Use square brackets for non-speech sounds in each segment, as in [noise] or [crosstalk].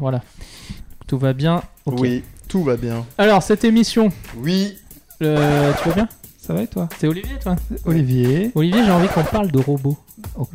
voilà. Tout va bien. Oui, tout va bien. Alors, cette émission, Oui. euh, tu vas bien? Ça va et toi? C'est Olivier, toi? Olivier. Olivier, j'ai envie qu'on parle de robots. Ok.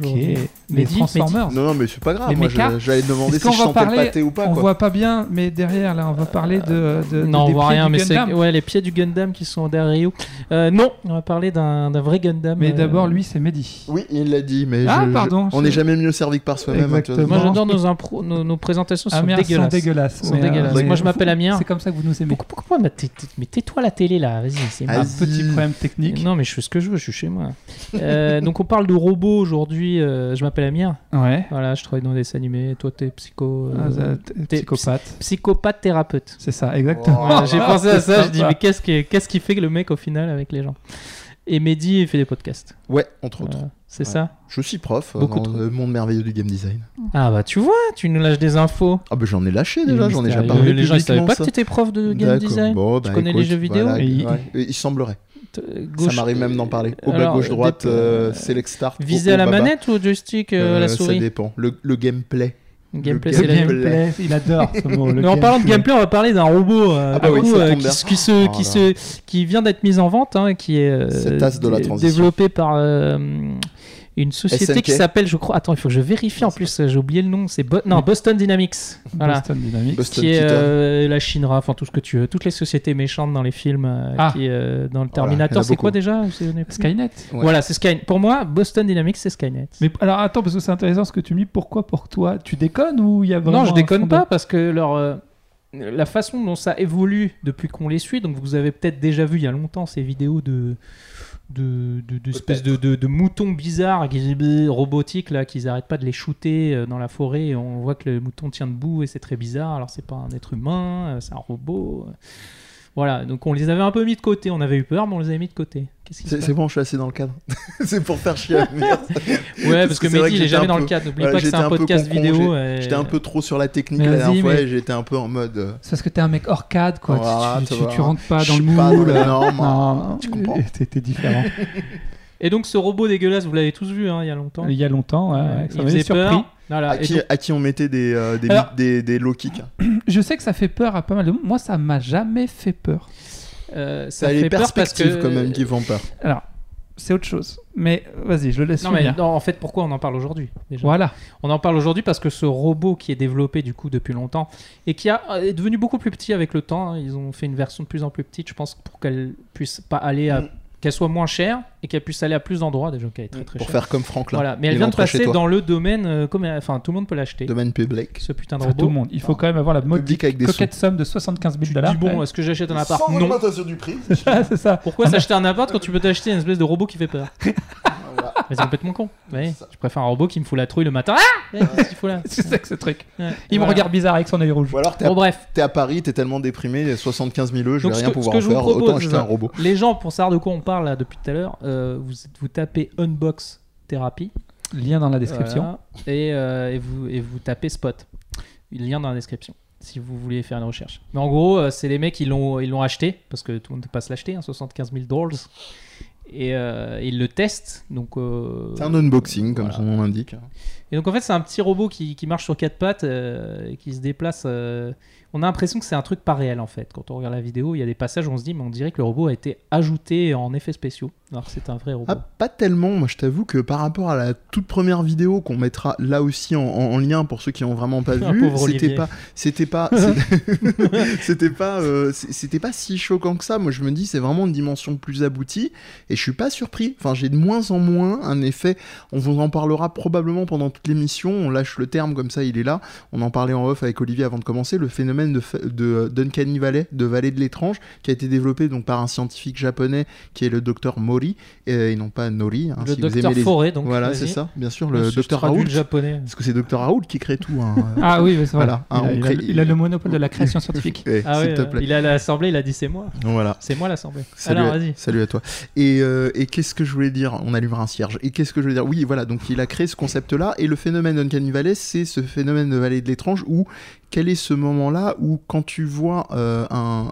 Mehdi, Transformers. Non, non, mais c'est pas grave. Les Moi, j'allais demander si qu'on je va sentais parler- le pâté ou pas. on voit pas bien, mais derrière là, on va parler de. de non, des on voit pieds rien, mais c'est ouais, les pieds du Gundam qui sont derrière Ryu. Euh, non, on va parler d'un vrai Gundam. Mais euh, d'abord, lui, c'est Mehdi. Oui, il l'a dit, mais Ah, je- je- pardon, on n'est jamais mieux servi que par soi-même. hein, Exactement. Moi, j'adore nos, impro- nos, nos présentations Ah sont dégueulasses. sont dégueulasses. Sont mais, euh, dégueulasses. mais Moi, je m'appelle Amir. C'est comme ça que vous nous aimez. Pourquoi, Mais tais-toi la télé là, vas-y. c'est Ah, Un petit problème technique. Non, mais je fais ce que je veux, je suis chez moi. Euh, donc, on parle de robots aujourd'hui. euh, je m'appelle Amir. Ouais. Voilà, je travaille dans des dessins animés. Toi, t'es psycho. euh, Ah, t'es psychopathe. psychopathe thérapeute. C'est ça, exactement. Voilà, J'ai pensé à ça, je [laughs] dis, mais qu'est-ce qui, qu'est-ce qui fait que le mec au final avec les gens? Et Mehdi, il fait des podcasts. Ouais, entre autres. Voilà, c'est Ouais. ça? Je suis prof euh, Beaucoup dans trop. le monde merveilleux du game design. Ah, bah tu vois, tu nous lâches des infos. Ah, bah j'en ai lâché déjà, j'en ai déjà parlé. les gens, ils savaient pas ça. que t'étais prof de game design. Bon, Tu bah, connais les jeux vidéo voilà, Et il- ouais. Et Il semblerait. Euh, gauche- Ça m'arrive même d'en parler. Au bas, gauche, droite, euh, select start. Visé au- à la manette ou au joystick, euh, Euh, la Ça souris dépend. Le, le gameplay. Gameplay, le c'est la gameplay. Gameplay, il adore ce mot. le Mais en parlant de gameplay, on va parler d'un robot euh, Ah bah oui, coup, ça euh, qui, se- qui se, Oh qui, se, qui vient d'être mis en vente, hein, qui est euh, Cet as de la dé- transition. développé par euh, une société SNK. qui s'appelle, je crois, attends, il faut que je vérifie en plus, j'ai oublié le nom, c'est Bo- non, Boston Dynamics. Voilà. Boston Dynamics. Boston qui est euh, la Shinra, enfin tout ce que tu veux, toutes les sociétés méchantes dans les films, euh, Ah. qui, euh, dans le Terminator, c'est quoi déjà Skynet. Ouais. Voilà, c'est Skynet. Pour moi, Boston Dynamics, c'est Skynet. Mais alors attends, parce que c'est intéressant ce que tu me dis. Pourquoi pour toi Tu déconnes ou il y a vraiment Non, je déconne pas de- parce que leur, euh, la façon dont ça évolue depuis qu'on les suit, donc vous avez peut-être déjà vu il y a longtemps ces vidéos de de, de, de espèces de, de, de moutons bizarres qui, robotiques là qu'ils arrêtent pas de les shooter euh, dans la forêt et on voit que le mouton tient debout et c'est très bizarre alors c'est pas un être humain euh, c'est un robot euh. Voilà donc on les avait un peu mis de côté on avait eu peur mais on les avait mis de côté C'est bon, je suis assez dans le cadre. [laughs] c'est pour faire chier. Merde. [laughs] ouais parce que vrai Mehdi il est que jamais un dans le peu- cadre n'oublie voilà, pas que c'est un un peu podcast con-con, vidéo et- J'étais un peu trop sur la technique la dernière fois mais- et j'étais un peu en mode. euh, C'est parce que t'es un mec hors cadre, quoi. Tu- Voilà, tu, tu tu, vois. tu rentres pas dans le moule. non, tu comprends. [laughs] T'es différent. et donc ce robot dégueulasse vous l'avez tous vu hein, il y a longtemps Il y a longtemps, ouais, Ouais, il ça faisait surpris. Voilà, à, qui, donc- à qui on mettait des, euh, des, Alors- des, des low kicks. [clears throat] Je sais que ça fait peur à pas mal de monde. Moi, ça m'a jamais fait peur. euh, Ça ça a les fait peur parce perspectives que quand même qui font peur. Alors, c'est autre chose. Mais vas-y, je le laisse non mais non, en fait pourquoi on en parle aujourd'hui Voilà. On en parle aujourd'hui parce que ce robot qui est développé du coup depuis longtemps et qui a, est devenu beaucoup plus petit avec le temps, hein, ils ont fait une version de plus en plus petite, je pense, pour qu'elle puisse pas aller à, Mm. Qu'elle soit moins chère et qu'elle puisse aller à plus d'endroits déjà qu'elle est très très Pour chère. faire comme Franklin. Voilà, mais elle vient de passer dans le domaine, euh, comme, enfin tout le monde peut l'acheter. Domaine public. Ce putain de Enfin, tout robot. le monde. Il faut quand même avoir la modique Public avec des coquette somme de 75 000 Tu te dollars. dis bon, est-ce que j'achète un appart? Sans Non. augmentation du prix. [laughs] c'est ça. Pourquoi s'acheter un appart quand tu peux t'acheter une espèce de robot qui fait peur? [laughs] Voilà. Mais C'est complètement con. Ça. je préfère un robot qui me fout la trouille le matin. Ah Ouais, Qu'est-ce qu'il faut là [laughs] C'est ça que ce truc. Ouais, Il me voilà. regarde bizarre avec son œil rouge. Ou alors t'es à, Bon bref, t'es à Paris, t'es tellement déprimé, 75 000 euros, je Donc, vais ce rien que- pouvoir ce en que je vous faire, propose, autant acheter un robot. les gens, pour savoir de quoi on parle là depuis tout à l'heure, euh, vous, vous tapez Unbox Therapy. Lien dans la description. Voilà. et, euh, et, vous, et vous tapez Spot. Lien dans la description. Si vous voulez faire une recherche. Mais en gros, euh, c'est les mecs qui l'ont ils l'ont acheté parce que tout le monde ne peut pas se l'acheter, hein, 75 000 dollars. Et euh, ils le testent. Donc, euh, C'est un unboxing, comme voilà. son nom l'indique. Et donc en fait, c'est un petit robot qui, qui marche sur quatre pattes euh, et qui se déplace. On a l'impression que c'est un truc pas réel en fait. Quand on regarde la vidéo, il y a des passages où on se dit, mais on dirait que le robot a été ajouté en effets spéciaux. Alors c'est un vrai robot. Ah, pas tellement. Moi, je t'avoue que par rapport à la toute première vidéo qu'on mettra là aussi en, en- en lien pour ceux qui ont vraiment pas [laughs] vu, c'était pas, c'était pas, [laughs] [laughs] c'était- pas, euh, c'était pas si choquant que ça. Moi, je me dis, c'est vraiment une dimension plus aboutie et je suis pas surpris. Enfin, j'ai de moins en moins un effet. On vous en parlera probablement pendant toute l'émission. On lâche le terme comme ça, il est là. On en parlait en off avec Olivier avant de commencer. Le phénomène de, de d'Uncanny Valley, de Vallée de l'étrange, qui a été développé donc par un scientifique japonais qui est le docteur Mori euh, et non pas Nori. hein, le si vous docteur aimez les- Forêt, donc. voilà, c'est ça, bien sûr, le docteur Raoult. japonais. Parce que c'est docteur Raoult qui crée tout. hein. Ah oui, mais c'est vrai. Voilà, hein, il, a, il a- il a le monopole de la création [laughs] scientifique. Eh, Ah s'il ouais, te euh, plaît. il à l'assemblée, il a dit c'est moi. Voilà. C'est moi l'assemblée. Salut, Alors à, vas-y. salut à toi. Et, euh, et qu'est-ce que je voulais dire? On allumera un cierge. Et qu'est-ce que je voulais dire? Oui, voilà, donc il a créé ce concept-là. Et le phénomène d'Uncanny Valley, c'est ce phénomène de vallée de l'étrange où quel est ce moment-là où quand tu vois euh, un,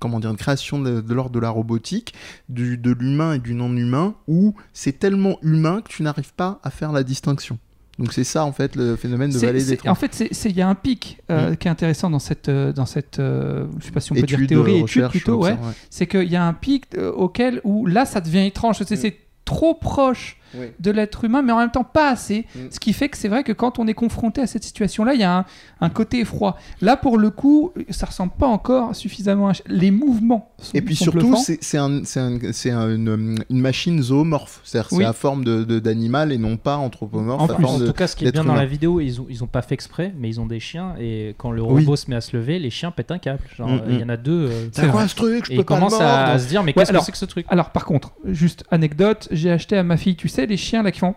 comment dire, une création de, de l'ordre de la robotique, du, de l'humain et du non-humain, où c'est tellement humain que tu n'arrives pas à faire la distinction. Donc c'est ça en fait le phénomène de vallée des troncs. En fait, il y a un pic euh, qui est intéressant dans cette, euh, dans cette euh, je sais pas si on peut dire théorie, étude plutôt, ouais. C'est qu'il y a un pic euh, auquel où là, ça devient étrange. C'est c'est trop proche Oui. de l'être humain, mais en même temps pas assez. Mm. Ce qui fait que c'est vrai que quand on est confronté à cette situation-là, il y a un, un côté effroi. Là, pour le coup, ça ressemble pas encore suffisamment à... Les mouvements sont Et puis sont surtout, c'est c'est un, c'est un- une, une machine zoomorphe, c'est-à-dire Oui. c'est à forme d'animal de, d'animal et non pas anthropomorphe. En plus, En de- tout cas, ce qui est bien dans la vidéo, ils ont, ils ont pas fait exprès, mais ils ont des chiens et quand le Oui. robot se met à se lever, les chiens pètent un câble. Genre, Mm, euh, il y mm. en a deux. euh, C'est quoi ce truc? Je et peux ils pas le commencent à, se dire, mais Ouais, qu'est-ce que c'est que ce truc? Alors, par contre, juste anecdote, j'ai acheté à ma fille, tu sais, les chiens là qui font.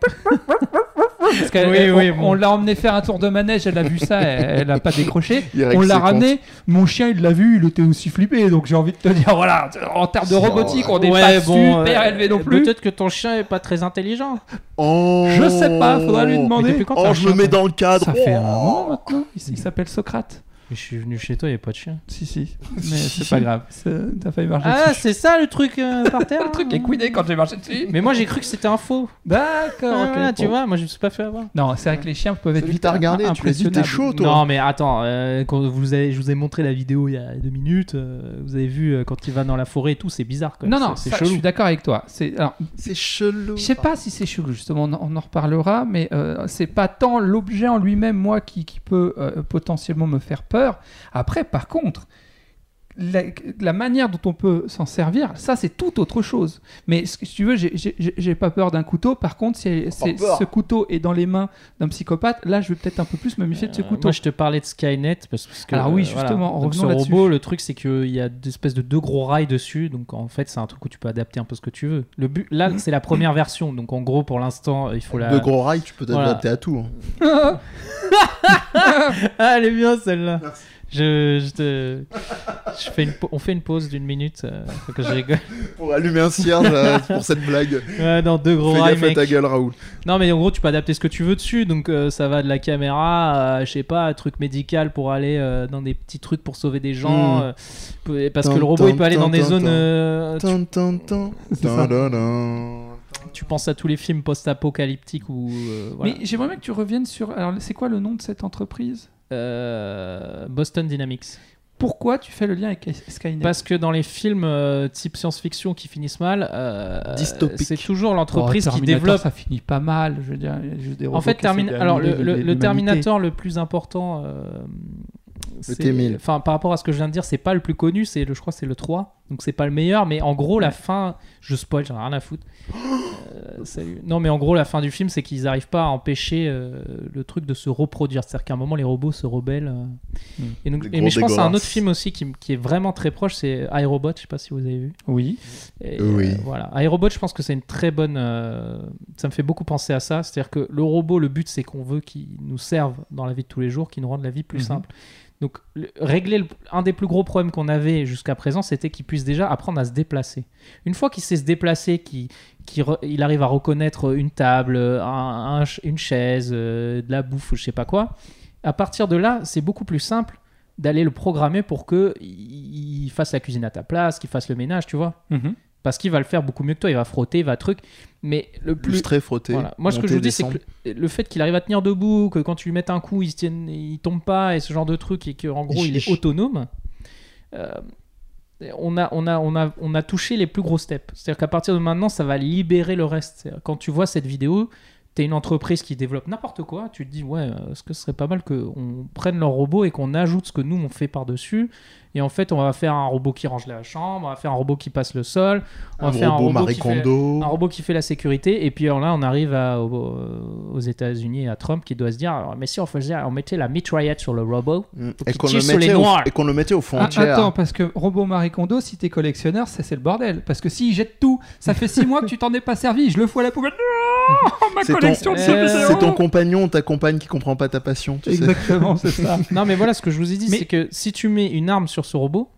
Parce qu'elle- Oui, elle- oui, on, bon. on l'a emmené faire un tour de manège, elle a vu ça, elle, elle a pas décroché. [laughs] On l'a ramené, mon chien il l'a vu, il était aussi flippé, donc j'ai envie de te dire, voilà, en termes de robotique, on n'est Ouais, pas bon, super euh, élevé non plus. Peut-être que ton chien est pas très intelligent. Oh Je sais pas, faudra lui demander. quand Oh, je chien, me mets dans le cadre. Ça fait un Oh. moment maintenant, il s'appelle Socrate. Mais Je suis venu chez toi, il n'y a pas de chien. Si, si, [laughs] mais c'est pas grave, [laughs] t'as failli marcher Ah, dessus. c'est ça le truc euh, par [laughs] terre Le truc est couiné quand j'ai marché dessus. Mais moi j'ai cru que c'était un faux. D'accord, Ah, ok. voilà, tu bon. vois, moi je me suis pas fait avoir. Non, c'est vrai que les chiens peuvent être vite t'as regardé, im- tu l'as dit, t'es chaud, toi. Non mais attends, euh, quand vous avez, je vous ai montré la vidéo il y a deux minutes, euh, vous avez vu euh, quand il va dans la forêt et tout, c'est bizarre quoi. Non, non, c'est je suis d'accord avec toi. C'est, alors, C'est chelou. je sais pas si c'est chelou, justement, on, en- on en reparlera, mais euh, c'est pas tant l'objet en lui-même, moi, qui, qui peut euh, potentiellement me faire peur. Après, par contre, la, la manière dont on peut s'en servir, ça, c'est tout autre chose. Mais ce que- si tu veux, j'ai- pas peur d'un couteau. Par contre, si ce couteau est dans les mains d'un psychopathe, là, je vais peut-être un peu plus me méfier de ce Euh, couteau. Moi je te parlais de Skynet parce, parce que. Alors oui, euh, voilà. justement, Donc, revenons ce là-dessus. robot, le truc c'est qu'il y a des espèces de deux gros rails dessus, donc en fait c'est un truc où tu peux adapter un peu ce que tu veux. Le but, là c'est la première version, donc en gros pour l'instant il faut la. De gros rails, tu peux Voilà. t'adapter à tout. hein. [laughs] Ah, elle est bien celle-là. Je, je te- je fais une, pa- on fait une pause d'une minute. euh, faut que je rigole. [laughs] Pour allumer un cierge euh, pour cette blague. Ouais, non, deux gros Fais rails, gaffe à mec. ta gueule, Raoul. Non, mais en gros, tu peux adapter ce que tu veux dessus. Donc, euh, ça va de la caméra, à, je sais pas, un truc médical pour aller euh, dans des petits trucs pour sauver des gens. Mm. euh, peu- parce Tan, que le robot, il tan, peut aller tan, dans des tan, zones. tan. euh, tu, Tan, tan, tan. C'est ça. Tan, tan, tan. tu penses à tous les films post-apocalyptiques euh, voilà. Mais j'aimerais bien que tu reviennes sur. Alors, c'est quoi le nom de cette entreprise? Euh, Boston Dynamics. Pourquoi tu fais le lien avec Skynet? Parce que dans les films euh, type science-fiction qui finissent mal, euh, c'est toujours Oh, l'entreprise qui Terminator, développe. ça finit pas mal. Je veux dire, juste des En fait, qui Termin- alors le, le- le. Terminator le plus important, c'est- T-1000. enfin par rapport à ce que je viens de dire, c'est pas le plus connu, c'est le, je crois, que c'est le 3, donc c'est pas le meilleur, mais en gros la fin, je spoil, j'en ai rien à foutre. Euh, salut. Non, mais en gros la fin du film, c'est qu'ils arrivent pas à empêcher euh, le truc de se reproduire, c'est-à-dire qu'à un moment les robots se rebellent. euh. Hmm. Et donc, Des et- gros mais je pense à un autre film aussi qui, m- qui est vraiment très proche, c'est iRobot, je sais pas si vous avez vu. Oui. Et, Oui. euh, voilà. iRobot, je pense que c'est une très bonne. euh, ça me fait beaucoup penser à ça. C'est-à-dire que le robot, le but, c'est qu'on veut qu'il nous serve dans la vie de tous les jours, qu'il nous rende la vie plus Mhm. simple. Donc, le- régler le- un des plus gros problèmes qu'on avait jusqu'à présent, c'était qu'il puisse déjà apprendre à se déplacer. Une fois qu'il sait se déplacer, qu'il il arrive à reconnaître une table, une chaise, euh, de la bouffe ou je sais pas quoi, à partir de là, c'est beaucoup plus simple d'aller le programmer pour que il fasse la cuisine à ta place, qu'il fasse le ménage, tu vois. Mhm. Parce qu'il va le faire beaucoup mieux que toi, il va frotter, il va truc. Mais le plus. Très frotté. Voilà. Moi, ce que je vous dis, c'est que le, fait qu'il arrive à tenir debout, que quand tu lui mets un coup, il, tienne, il tombe pas, et ce genre de truc, et qu'en gros, il est autonome, euh, on, a, on, a, on, a, on a touché les plus gros steps. C'est-à-dire qu'à partir de maintenant, ça va libérer le reste. Quand tu vois cette vidéo, tu es une entreprise qui développe n'importe quoi, tu te dis, ouais, euh, est-ce que ce serait pas mal qu'on prenne leur robot et qu'on ajoute ce que nous, on fait par-dessus et en fait, on va faire un robot qui range la chambre, on va faire un robot qui passe le sol, on Un va faire un robot robot Marie qui fait, Kondo. un robot qui fait la sécurité. Et puis alors là, on arrive à- au- aux États-Unis et à Trump qui doit se dire alors, mais si on faisait, on mettait la mitraillette sur le robot. Mm. Et qu'on le, mettait au- noirs. et qu'on le mettait aux Ah, frontières. attends, parce que Robot Marie Kondo, si t'es collectionneur, ça c'est le bordel. Parce que s'il jette tout, ça fait 6 [laughs] mois que tu t'en es pas servi, je le fous à la poubelle. Non, [laughs] ma C'est ton- de Euh. C'est ton compagnon, ta compagne qui comprend pas ta passion. Tu sais. Exactement, c'est ça. [laughs] non, mais voilà ce que je vous ai dit, Mais- c'est que si tu mets une arme sur ce robot,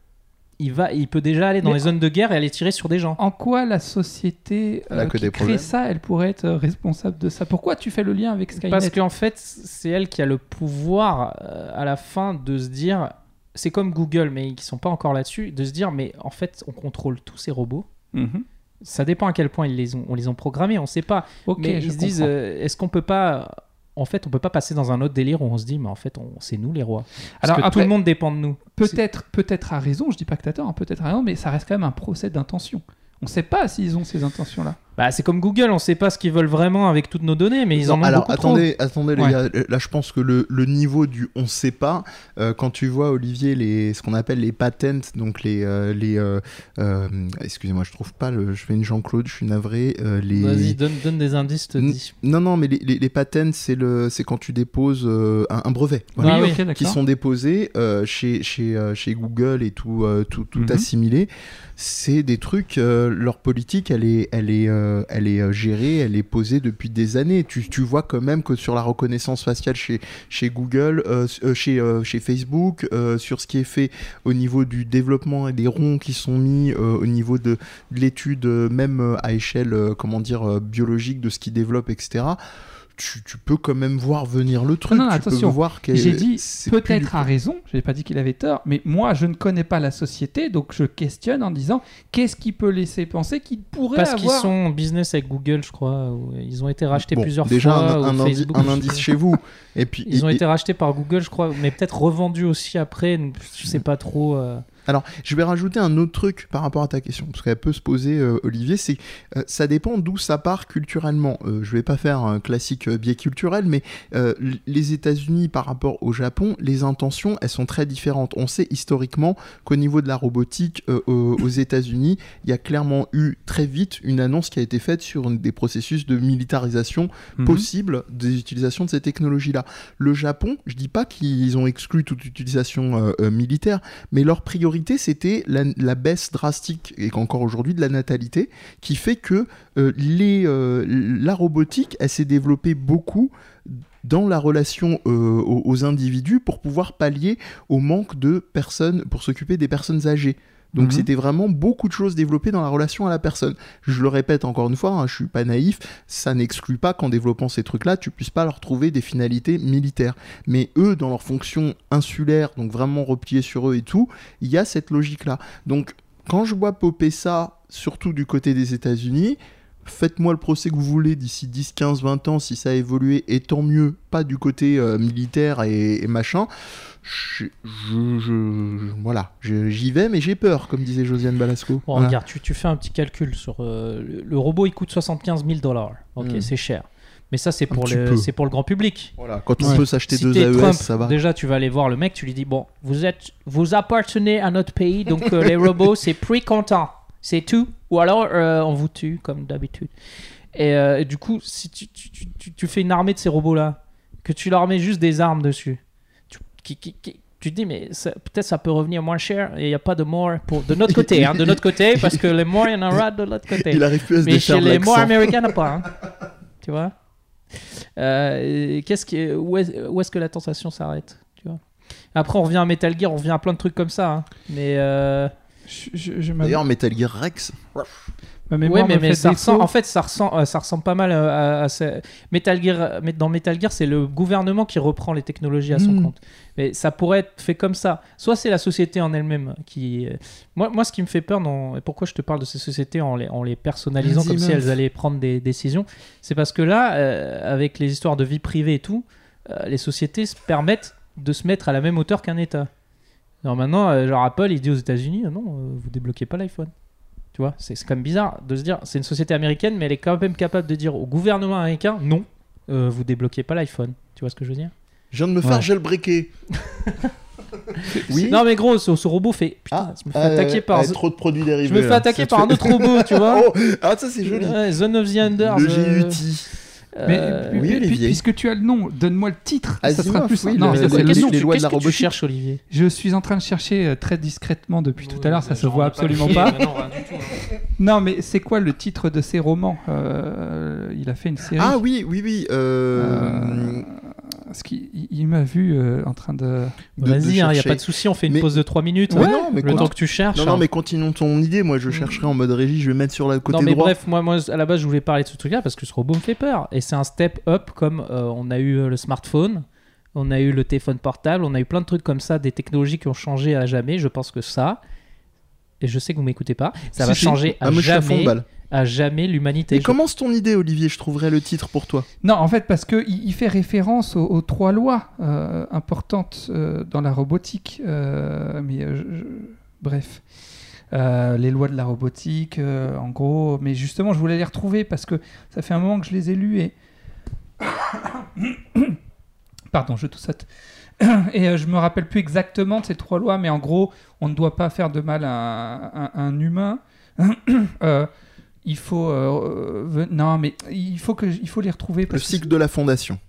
il va, il peut déjà aller dans Mais- les zones de guerre et aller tirer sur des gens. En quoi la société euh, que qui crée problèmes. ça, elle pourrait être responsable de ça? Pourquoi tu fais le lien avec Skynet? Parce qu'en fait, c'est elle qui a le pouvoir euh, à la fin de se dire, c'est comme Google, mais qui sont pas encore là-dessus, de se dire, mais en fait, on contrôle tous ces robots. Mhm. Ça dépend à quel point ils les ont, on les ont programmés, on sait pas. Mais ils se disent, euh, est-ce qu'on peut pas en fait, on peut pas passer dans un autre délire où on se dit, mais en fait, on, c'est nous les rois. Parce Alors que tout le monde dépend de nous. Peut-être, peut-être à raison, je dis pas que t'as tort, hein, peut-être à raison, mais ça reste quand même un procès d'intention. On sait pas s'ils ont ces intentions-là. Bah, c'est comme Google, on sait pas ce qu'ils veulent vraiment avec toutes nos données, mais ils en ont alors beaucoup attendez, attendez les Ouais. gars, là je pense que le, le niveau du on sait pas, euh, quand tu vois Olivier les, ce qu'on appelle les patents, donc les, euh, les euh, euh, excusez-moi je trouve pas, le, je fais une Jean-Claude, je suis navré, euh, les... trop. Vas-y, donne, donne des indices, te dis. Non, non, mais les, les, les patents, c'est le, c'est quand tu déposes euh, un, un brevet. Voilà. Ah oui, ok, d'accord. qui sont déposés euh, chez, chez, chez Google et tout, euh, tout, tout Mhm. assimilé. C'est des trucs, euh, leur politique, elle est, elle est, euh, elle est euh, gérée, elle est posée depuis des années. Tu, tu vois quand même que sur la reconnaissance faciale chez, Google, euh, chez, Facebook, sur ce qui est fait au niveau du développement et des ronds qui sont mis au niveau de, de l'étude, même à échelle, comment dire, biologique de ce qu'ils développent, etc. Tu, tu peux quand même voir venir le truc. non, tu attention. peux voir que J'ai dit peut-être à raison, je n'ai pas dit qu'il avait tort, mais moi je ne connais pas la société, donc je questionne en disant qu'est-ce qui peut laisser penser qu'il pourrait Parce qu'ils avoir. sont en business avec Google, je crois. ou Ils ont été rachetés Bon, plusieurs déjà fois. un, ou un indi- Facebook, un indice chez vous. Et puis Ils ont et- été rachetés par Google, je crois, mais peut-être revendus aussi après. Je sais pas trop. euh. Alors, je vais rajouter un autre truc par rapport à ta question, parce qu'elle peut se poser, euh, Olivier, c'est euh, ça dépend d'où ça part culturellement. Euh, je vais pas faire un classique euh, biais culturel, mais euh, les États-Unis par rapport au Japon, les intentions, elles sont très différentes. On sait historiquement qu'au niveau de la robotique aux aux États-Unis, il y a clairement eu très vite une annonce qui a été faite sur des processus de militarisation Mhm. possible des utilisations de ces technologies-là. Le Japon, je dis pas qu'ils ont exclu toute utilisation militaire, mais leur priorité c'était la, baisse drastique et qu'encore aujourd'hui de la natalité, qui fait que euh, les, euh, la robotique, elle s'est développée beaucoup dans la relation euh, aux individus pour pouvoir pallier au manque de personnes pour s'occuper des personnes âgées. Donc Mhm. c'était vraiment beaucoup de choses développées dans la relation à la personne. Je le répète encore une fois, hein, je suis pas naïf, ça n'exclut pas qu'en développant ces trucs-là, tu puisses pas leur trouver des finalités militaires. Mais eux, dans leur fonction insulaire, donc vraiment repliés sur eux et tout, il y a cette logique-là. Donc quand je vois popper ça, surtout du côté des États-Unis, faites-moi le procès que vous voulez d'ici 10, 15, 20 ans si ça a évolué, et tant mieux, pas du côté euh, militaire et, et machin. Je, je- je- voilà, j'y vais, mais j'ai peur, comme disait Josiane Balasco. Bon, Voilà. regarde, tu, tu fais un petit calcul sur. euh, le, le robot, il coûte 75 000 dollars. Ok, Mm. c'est cher. Mais ça, c'est pour, le, c'est pour le grand public. Voilà, quand on Ouais. peut s'acheter Si deux AES, Trump, ça va. déjà, tu vas aller voir le mec, tu lui dis Bon, vous, êtes, vous appartenez à notre pays, donc euh, les robots, c'est [laughs] prix content. C'est tout. Ou alors, euh, on vous tue, comme d'habitude. Et, et du coup, si tu, tu- tu- tu- fais une armée de ces robots-là, que tu leur mets juste des armes dessus, qui- qui- qui- tu te dis, mais ça- peut-être ça peut revenir moins cher et il n'y a pas de mort pour, de notre côté, hein, de notre côté, parce que les morts, il y en aura de l'autre côté. [laughs] Il arrive plus à se Mais chez les l'accent. américains, il n'y en a pas. hein. tu vois Euh, qu'est-ce qui, où, est, où est-ce que la tentation s'arrête tu vois Après, on revient à Metal Gear, on revient à plein de trucs comme ça. hein. Mais, euh, Je, je- je- ma, D'ailleurs, Metal Gear Rex, ma ouais, mais, me mais fait ça ressemble, en fait, ça ressemble, euh, ça ressemble pas mal euh, à, à ce- Metal Gear. mais Dans Metal Gear, c'est le gouvernement qui reprend les technologies à son Mm. compte. Mais ça pourrait être fait comme ça. Soit c'est la société en elle-même qui. euh, Moi, moi, ce qui me fait peur, et pourquoi je te parle de ces sociétés en les, en les personnalisant comme si elles allaient prendre des décisions, c'est parce que là, euh, avec les histoires de vie privée et tout, euh, les sociétés se permettent de se mettre à la même hauteur qu'un État. Alors maintenant, euh, genre Apple, il dit aux États-Unis, Ah non, euh, vous débloquez pas l'iPhone. Tu vois, c'est quand même bizarre de se dire, c'est une société américaine, mais elle est quand même capable de dire au gouvernement américain, non, euh, vous débloquez pas l'iPhone. Tu vois ce que je veux dire? Je viens de me faire Ouais. jailbreaker. oui. Non mais gros, ce, ce robot fait, putain, Ah, je me fais euh, attaquer par, euh, trop de produits dérivés. je me fais attaquer par un autre robot, tu [laughs] vois. oh, ah, ça c'est joli. Ouais, Zone of the Enders. le euh, GUT. Mais euh, puis- oui, puis- Olivier. puisque tu as le nom, donne-moi le titre. ça sera plus oui, Non, le- ça, c'est le les- nom. les lois de la que tu cherches, Olivier? Je suis en train de chercher euh, très discrètement depuis tout à l'heure, ça se voit pas absolument pas. mais non, tout, hein. [laughs] Non, mais c'est quoi le titre de ses romans? Euh, Il a fait une série. Ah oui, oui, oui. Euh, parce qu'il il- il m'a vu euh, en train de. Vas-y, il n'y a pas de souci, on fait une Mais- pause de 3 minutes. Ouais, hein. non, mais le temps que tu cherches. Non, non, hein. mais continuons ton idée. Moi, je chercherai en mode régie. Je vais mettre sur le côté non mais droit. bref, moi, moi à la base je voulais parler de ce truc-là parce que ce robot me fait peur et c'est un step up comme euh, on a eu euh, le smartphone, on a eu le téléphone portable, on a eu plein de trucs comme ça, des technologies qui ont changé à jamais. Je pense que ça, et je sais que vous m'écoutez pas, ça Si, va si. changer à Ah, moi, je suis à fond jamais. À jamais l'humanité. Et Je- commence ton idée, Olivier, je trouverai le titre pour toi. Non, en fait, parce qu'il il fait référence aux, aux trois lois euh, importantes euh, dans la robotique. euh, mais euh, je- je- bref. Euh, les lois de la robotique, euh, en gros. Mais justement, je voulais les retrouver parce que ça fait un moment que je les ai lus et. [coughs] Pardon, je toussate. [coughs] Et euh, je me rappelle plus exactement de ces trois lois, mais en gros, on ne doit pas faire de mal à, un- à un humain. [coughs] Euh, il faut. euh, euh, non, mais il faut, que, il faut les retrouver. Le que cycle de la fondation.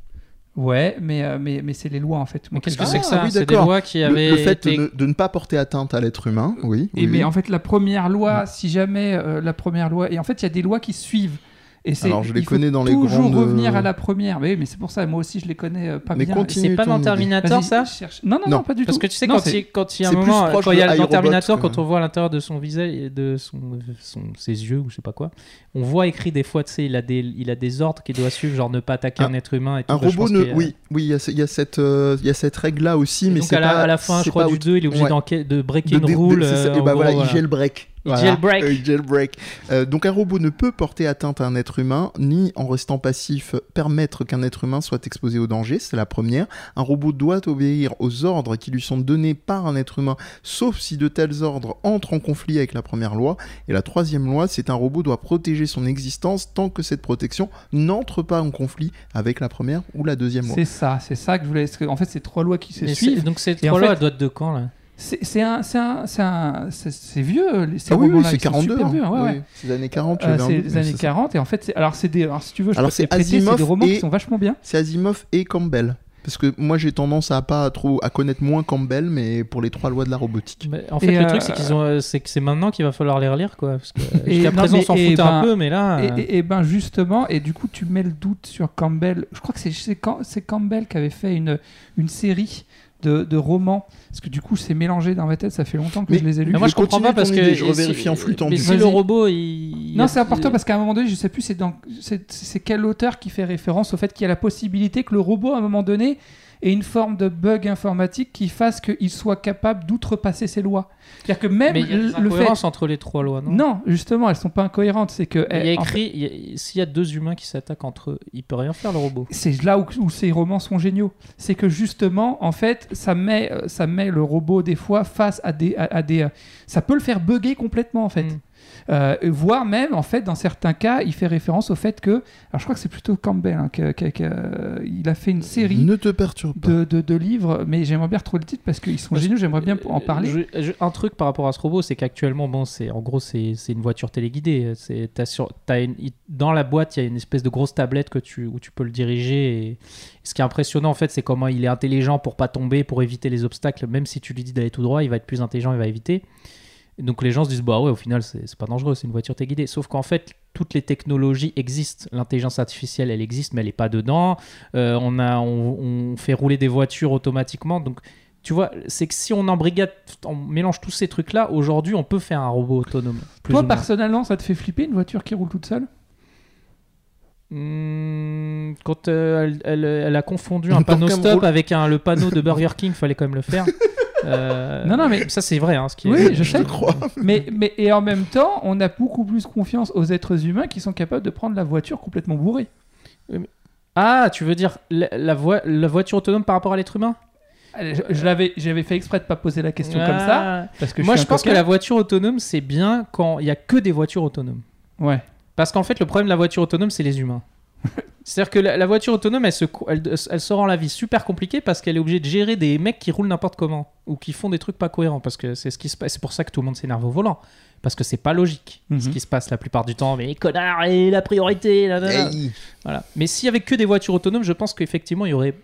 Ouais, mais, euh, mais, mais c'est les lois en fait. Mais qu'est-ce que Ah, c'est que ça oui, C'est des d'accord. lois qui Le, avaient le fait été- de, ne, de ne pas porter atteinte à l'être humain, oui. Et oui, mais oui. en fait, la première loi, si jamais euh, la première loi. Et en fait, il y a des lois qui suivent. Et c'est, Alors, je les connais dans les toujours grandes- revenir à la première. Mais, oui, mais c'est pour ça, moi aussi, je les connais euh, pas Mais bien. continue. C'est pas dans. Terminator ça cherche. Non, non, Non, non, pas du Parce tout. que tu sais, Non, quand, il, quand il y a un moment, quand il y a dans Terminator, quand on voit à l'intérieur de son visage et de son, son, ses yeux ou je sais pas quoi, on voit écrit des fois, tu sais, il a des, il a des ordres qu'il doit suivre, genre ne pas attaquer Un- un, être humain et tout. Un robot ne. a- Oui, oui, il y a, ce- il y a cette, euh, il y a cette règle-là aussi, Et mais donc c'est à pas. à la fin, je crois, du au- 2, il est obligé de breaking de- de- rule. euh, et bah voilà, il jailbreak. Il Voilà. jailbreak. Euh, jailbreak. Euh, donc un robot ne peut porter atteinte à un être humain, ni en restant passif permettre qu'un être humain soit exposé au danger, c'est la première. Un robot doit obéir aux ordres qui lui sont donnés par un être humain, sauf si de tels ordres entrent en conflit avec la première loi. Et la troisième loi, c'est un robot doit protéger son existence tant que cette protection n'entre pas en conflit avec la première ou la deuxième loi. C'est ça, c'est ça que je voulais. En fait, c'est trois lois qui se suivent. Donc ces trois lois, fait- doivent de quand là? C'est c'est un, c'est un, c'est un, c'est c'est vieux. les- Ces Ah oui, oui, c'est ils sont 42. super hein. vieux, ouais, ouais. Oui, C'est les années 40. Euh, c'est les années c'est ça. 40 et en fait alors c'est des alors si tu veux je Alors, peux prêter, des romans et- qui sont vachement bien C'est Asimov et Campbell. Parce que moi j'ai tendance à pas trop à connaître moins Campbell, mais pour les trois lois de la robotique. Mais En fait, Et, le euh, truc, c'est qu'ils ont, euh, c'est que c'est maintenant qu'il va falloir les relire, quoi. Parce que [laughs] Et jusqu'à présent, s'en et foutait ben- un peu, mais là. et, euh, et- et ben justement et du coup tu mets le doute sur Campbell je crois que c'est c'est Campbell qui avait fait une une série de, de romans parce que du coup c'est mélangé dans ma tête ça fait longtemps que Mais- je les ai lus Mais moi, Je je comprends pas parce que. idée, je revérifie en flux tendu. Mais si le robot, il. non c'est important parce qu'à un moment donné je sais plus c'est dans c'est c'est quel auteur qui fait référence au fait qu'il y a la possibilité que le robot à un moment donné ait une forme de bug informatique qui fasse qu'il soit capable d'outrepasser ses lois c'est-à-dire que même Mais il y a des le fait entre les trois lois, non? Non justement elles sont pas incohérentes c'est que Il y a eh, écrit, s'il y a deux humains qui s'attaquent entre eux, il peut rien faire le robot. c'est là où, où ces romans sont géniaux. C'est que justement, en fait, ça met, euh, ça met le robot des fois face à des, à, à des, euh, ça peut le faire bugger complètement en fait. Mm. Euh, voire même, en fait, dans certains cas, il fait référence au fait que, alors je crois que c'est plutôt Campbell, hein, que- il a fait une série Ne te perturbe pas. de, de, de livres, mais j'aimerais bien retrouver le titre parce qu'ils sont géniaux. J'aimerais bien en Euh, parler. je- je- un truc par rapport à ce robot, c'est qu'actuellement, bon, c'est en gros, c'est c'est une voiture téléguidée. C'est dans la boîte, il y a une espèce de grosse tablette que tu, où tu peux le diriger. Et, ce qui est impressionnant, en fait, c'est comment il est intelligent pour pas tomber, pour éviter les obstacles. Même si tu lui dis d'aller tout droit, il va être plus intelligent, il va éviter. Donc les gens se disent bah ouais, au final, c'est pas dangereux, c'est une voiture téléguidée. Sauf qu'en fait, toutes les technologies existent. L'intelligence artificielle, elle existe, mais elle est pas dedans. Euh, on a, on, on fait rouler des voitures automatiquement, donc tu vois, c'est que si on embrigade, on mélange tous ces trucs-là, aujourd'hui, on peut faire un robot autonome. Toi, personnellement, ça te fait flipper une voiture qui roule toute seule? Hmm, quand euh, elle, elle- elle a confondu [laughs] un panneau stop roule. avec un, le panneau de Burger King, fallait quand même le faire. [laughs] Euh, Non, non, mais- ça c'est vrai. Hein, ce qui est- Oui, je Je sais. crois. mais, mais et en même temps, on a beaucoup plus confiance aux êtres humains qui sont capables de prendre la voiture complètement bourrée. Ah, tu veux dire la, la voi- la voiture autonome par rapport à l'être humain? Allez, Je, je l'avais, j'avais fait exprès de pas poser la question comme ça Ah. parce que Moi, je, pense que la voiture autonome, c'est bien quand il y a que des voitures autonomes. Ouais. Parce qu'en fait, le problème de la voiture autonome, c'est les humains. C'est-à-dire que la, la voiture autonome, elle se, elle, elle se rend la vie super compliquée parce qu'elle est obligée de gérer des mecs qui roulent n'importe comment ou qui font des trucs pas cohérents. Parce que c'est ce qui se passe. C'est pour ça que tout le monde s'énerve au volant. Parce que c'est pas logique ce Mhm. qui se passe la plupart du temps. Mais connard, et la priorité, là, là, là. Hey. Voilà. Mais s'il y avait que des voitures autonomes, je pense qu'effectivement, il y aurait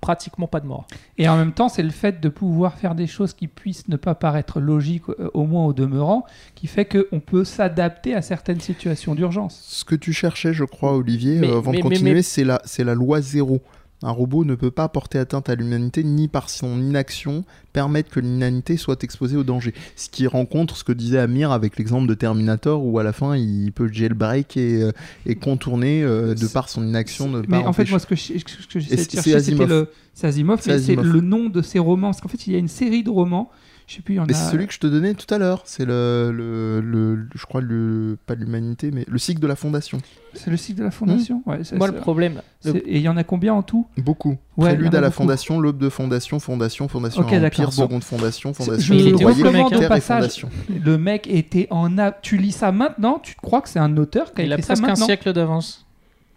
pratiquement pas de mort. Et en même temps, c'est le fait de pouvoir faire des choses qui puissent ne pas paraître logiques, euh, au moins au demeurant, qui fait qu'on peut s'adapter à certaines situations d'urgence. Ce que tu cherchais, je crois, Olivier, Mais- euh, avant mais- de continuer, mais- c'est la, c'est la loi zéro. Un robot ne peut pas porter atteinte à l'humanité ni par son inaction permettre que l'humanité soit exposée au danger. Ce qui rencontre ce que disait Amir avec l'exemple de Terminator où à la fin il peut jailbreak et, euh, et contourner euh, de par son inaction. Mais en fait, moi, ce que je- j'essaie Et de c'est chercher, c'était Asimov. le. Asimov, C'est mais c'est Asimov. le nom de ses romans. Parce qu'en fait, il y a une série de romans. Je sais plus, il y en Mais a. c'est celui que je te donnais tout à l'heure. C'est le, le, le- je crois, le, pas l'humanité, mais le cycle de la fondation. C'est le cycle de la fondation. Ouais, c'est- Moi, le problème, le- Et il y en a combien en tout? Beaucoup. Ouais, Prélude à la beaucoup. fondation, l'aube de fondation, fondation, fondation, Ok, empire, seconde fondation, fondation, je au terre et passage. fondation. Le mec était en. a- Tu lis ça maintenant, tu crois que c'est un auteur qui a il a presque un siècle d'avance.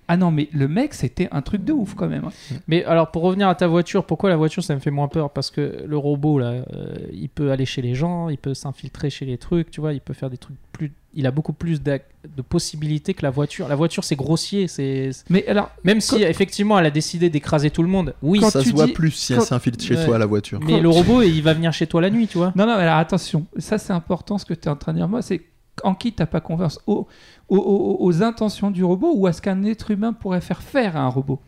Ah non, mais le mec, c'était un truc de ouf quand même. hein. Mais alors, pour revenir à ta voiture, pourquoi la voiture, ça me fait moins peur? Parce que le robot, là, euh, il peut aller chez les gens, il peut s'infiltrer chez les trucs, tu vois, il peut faire des trucs plus. Il a beaucoup plus de possibilités que la voiture. La voiture, c'est grossier, c'est. Mais alors, Même si, effectivement, elle a décidé d'écraser tout le monde, oui. Quand ça tu se voit dis- plus si quand- elle s'infiltre chez Ouais. toi, la voiture. Mais le robot, il va venir chez toi la nuit, tu vois. Non, non, mais alors attention, ça c'est important ce que tu es en train de dire. Moi, c'est en qui t'as pas confiance? Aux, aux, intentions du robot ou à ce qu'un être humain pourrait faire faire à un robot?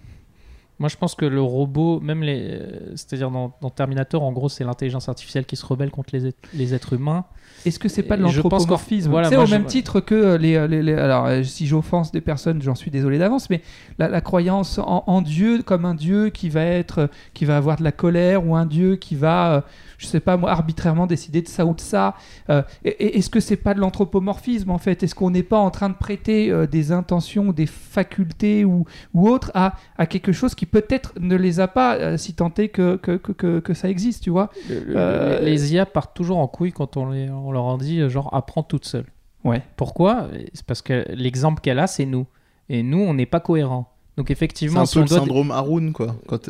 Moi, je pense que le robot, même les. euh, C'est-à-dire dans, dans Terminator, en gros, c'est l'intelligence artificielle qui se rebelle contre les, êtres- les êtres humains. Est-ce que c'est pas de l'anthropomorphisme voilà, C'est au je- même titre que euh, les, les- les- Alors, euh, si j'offense des personnes, j'en suis désolé d'avance, mais la, la croyance en, en Dieu comme un Dieu qui va être, euh, qui va avoir de la colère ou un Dieu qui va, euh, je sais pas moi, arbitrairement décider de ça ou de ça. euh, Est-ce que c'est pas de l'anthropomorphisme en fait? Est-ce qu'on n'est pas en train de prêter euh, des intentions, des facultés ou, ou autres à, à quelque chose qui peut-être ne les a pas, euh, si tant est que, que, que, que- que ça existe, tu vois Euh, Les IA partent toujours en couille quand on, les- on leur en dit, euh, genre, apprends toute seule. Ouais. Pourquoi? C'est parce que l'exemple qu'elle a, c'est nous. Et nous, on n'est pas cohérents. Donc, C'est effectivement, un si peu le doit. syndrome Haroun, quoi. Quand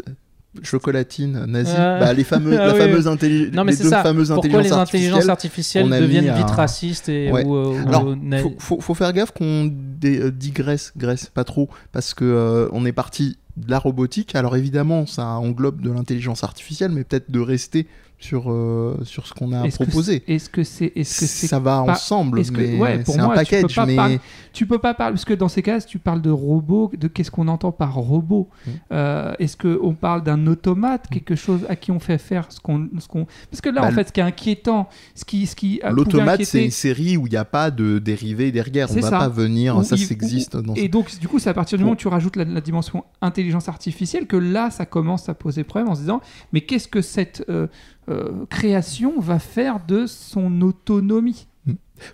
chocolatine nazie, Euh, bah, les fameux, [laughs] ah la oui, fameuse intelli- Non, mais les c'est deux ça. fameuses Pourquoi les intelligences intelligences artificielles. deviennent vite racistes et Ouais. ou, euh, ou Alors, faut, faut, faut faire gaffe qu'on digresse, graisse pas trop, parce que euh, on est parti de la robotique. Alors évidemment, ça englobe de l'intelligence artificielle, mais peut-être de rester sur euh, sur ce qu'on a Est-ce que proposé. c'est- Est-ce que c'est est-ce que c'est ça va pas- ensemble, est-ce que- mais ouais, pour c'est un moi, tu peux package. pas mais parler- Tu peux pas parler, parce que dans ces cas, tu parles de robot, de qu'est-ce qu'on entend par robot Mm. Euh, Est-ce qu'on parle d'un automate, quelque chose à qui on fait faire ce qu'on. ce qu'on- Parce que là, Bah, en fait, ce qui est inquiétant, ce qui. Ce qui L'automate, c'est une série où il n'y a pas de dérivés derrière. On C'est va ça. pas venir, Où ça il- existe dans Et donc, du coup, c'est à partir du moment où tu rajoutes la, la dimension intelligence artificielle que là, ça commence à poser problème en se disant mais qu'est-ce que cette euh, euh, création va faire de son autonomie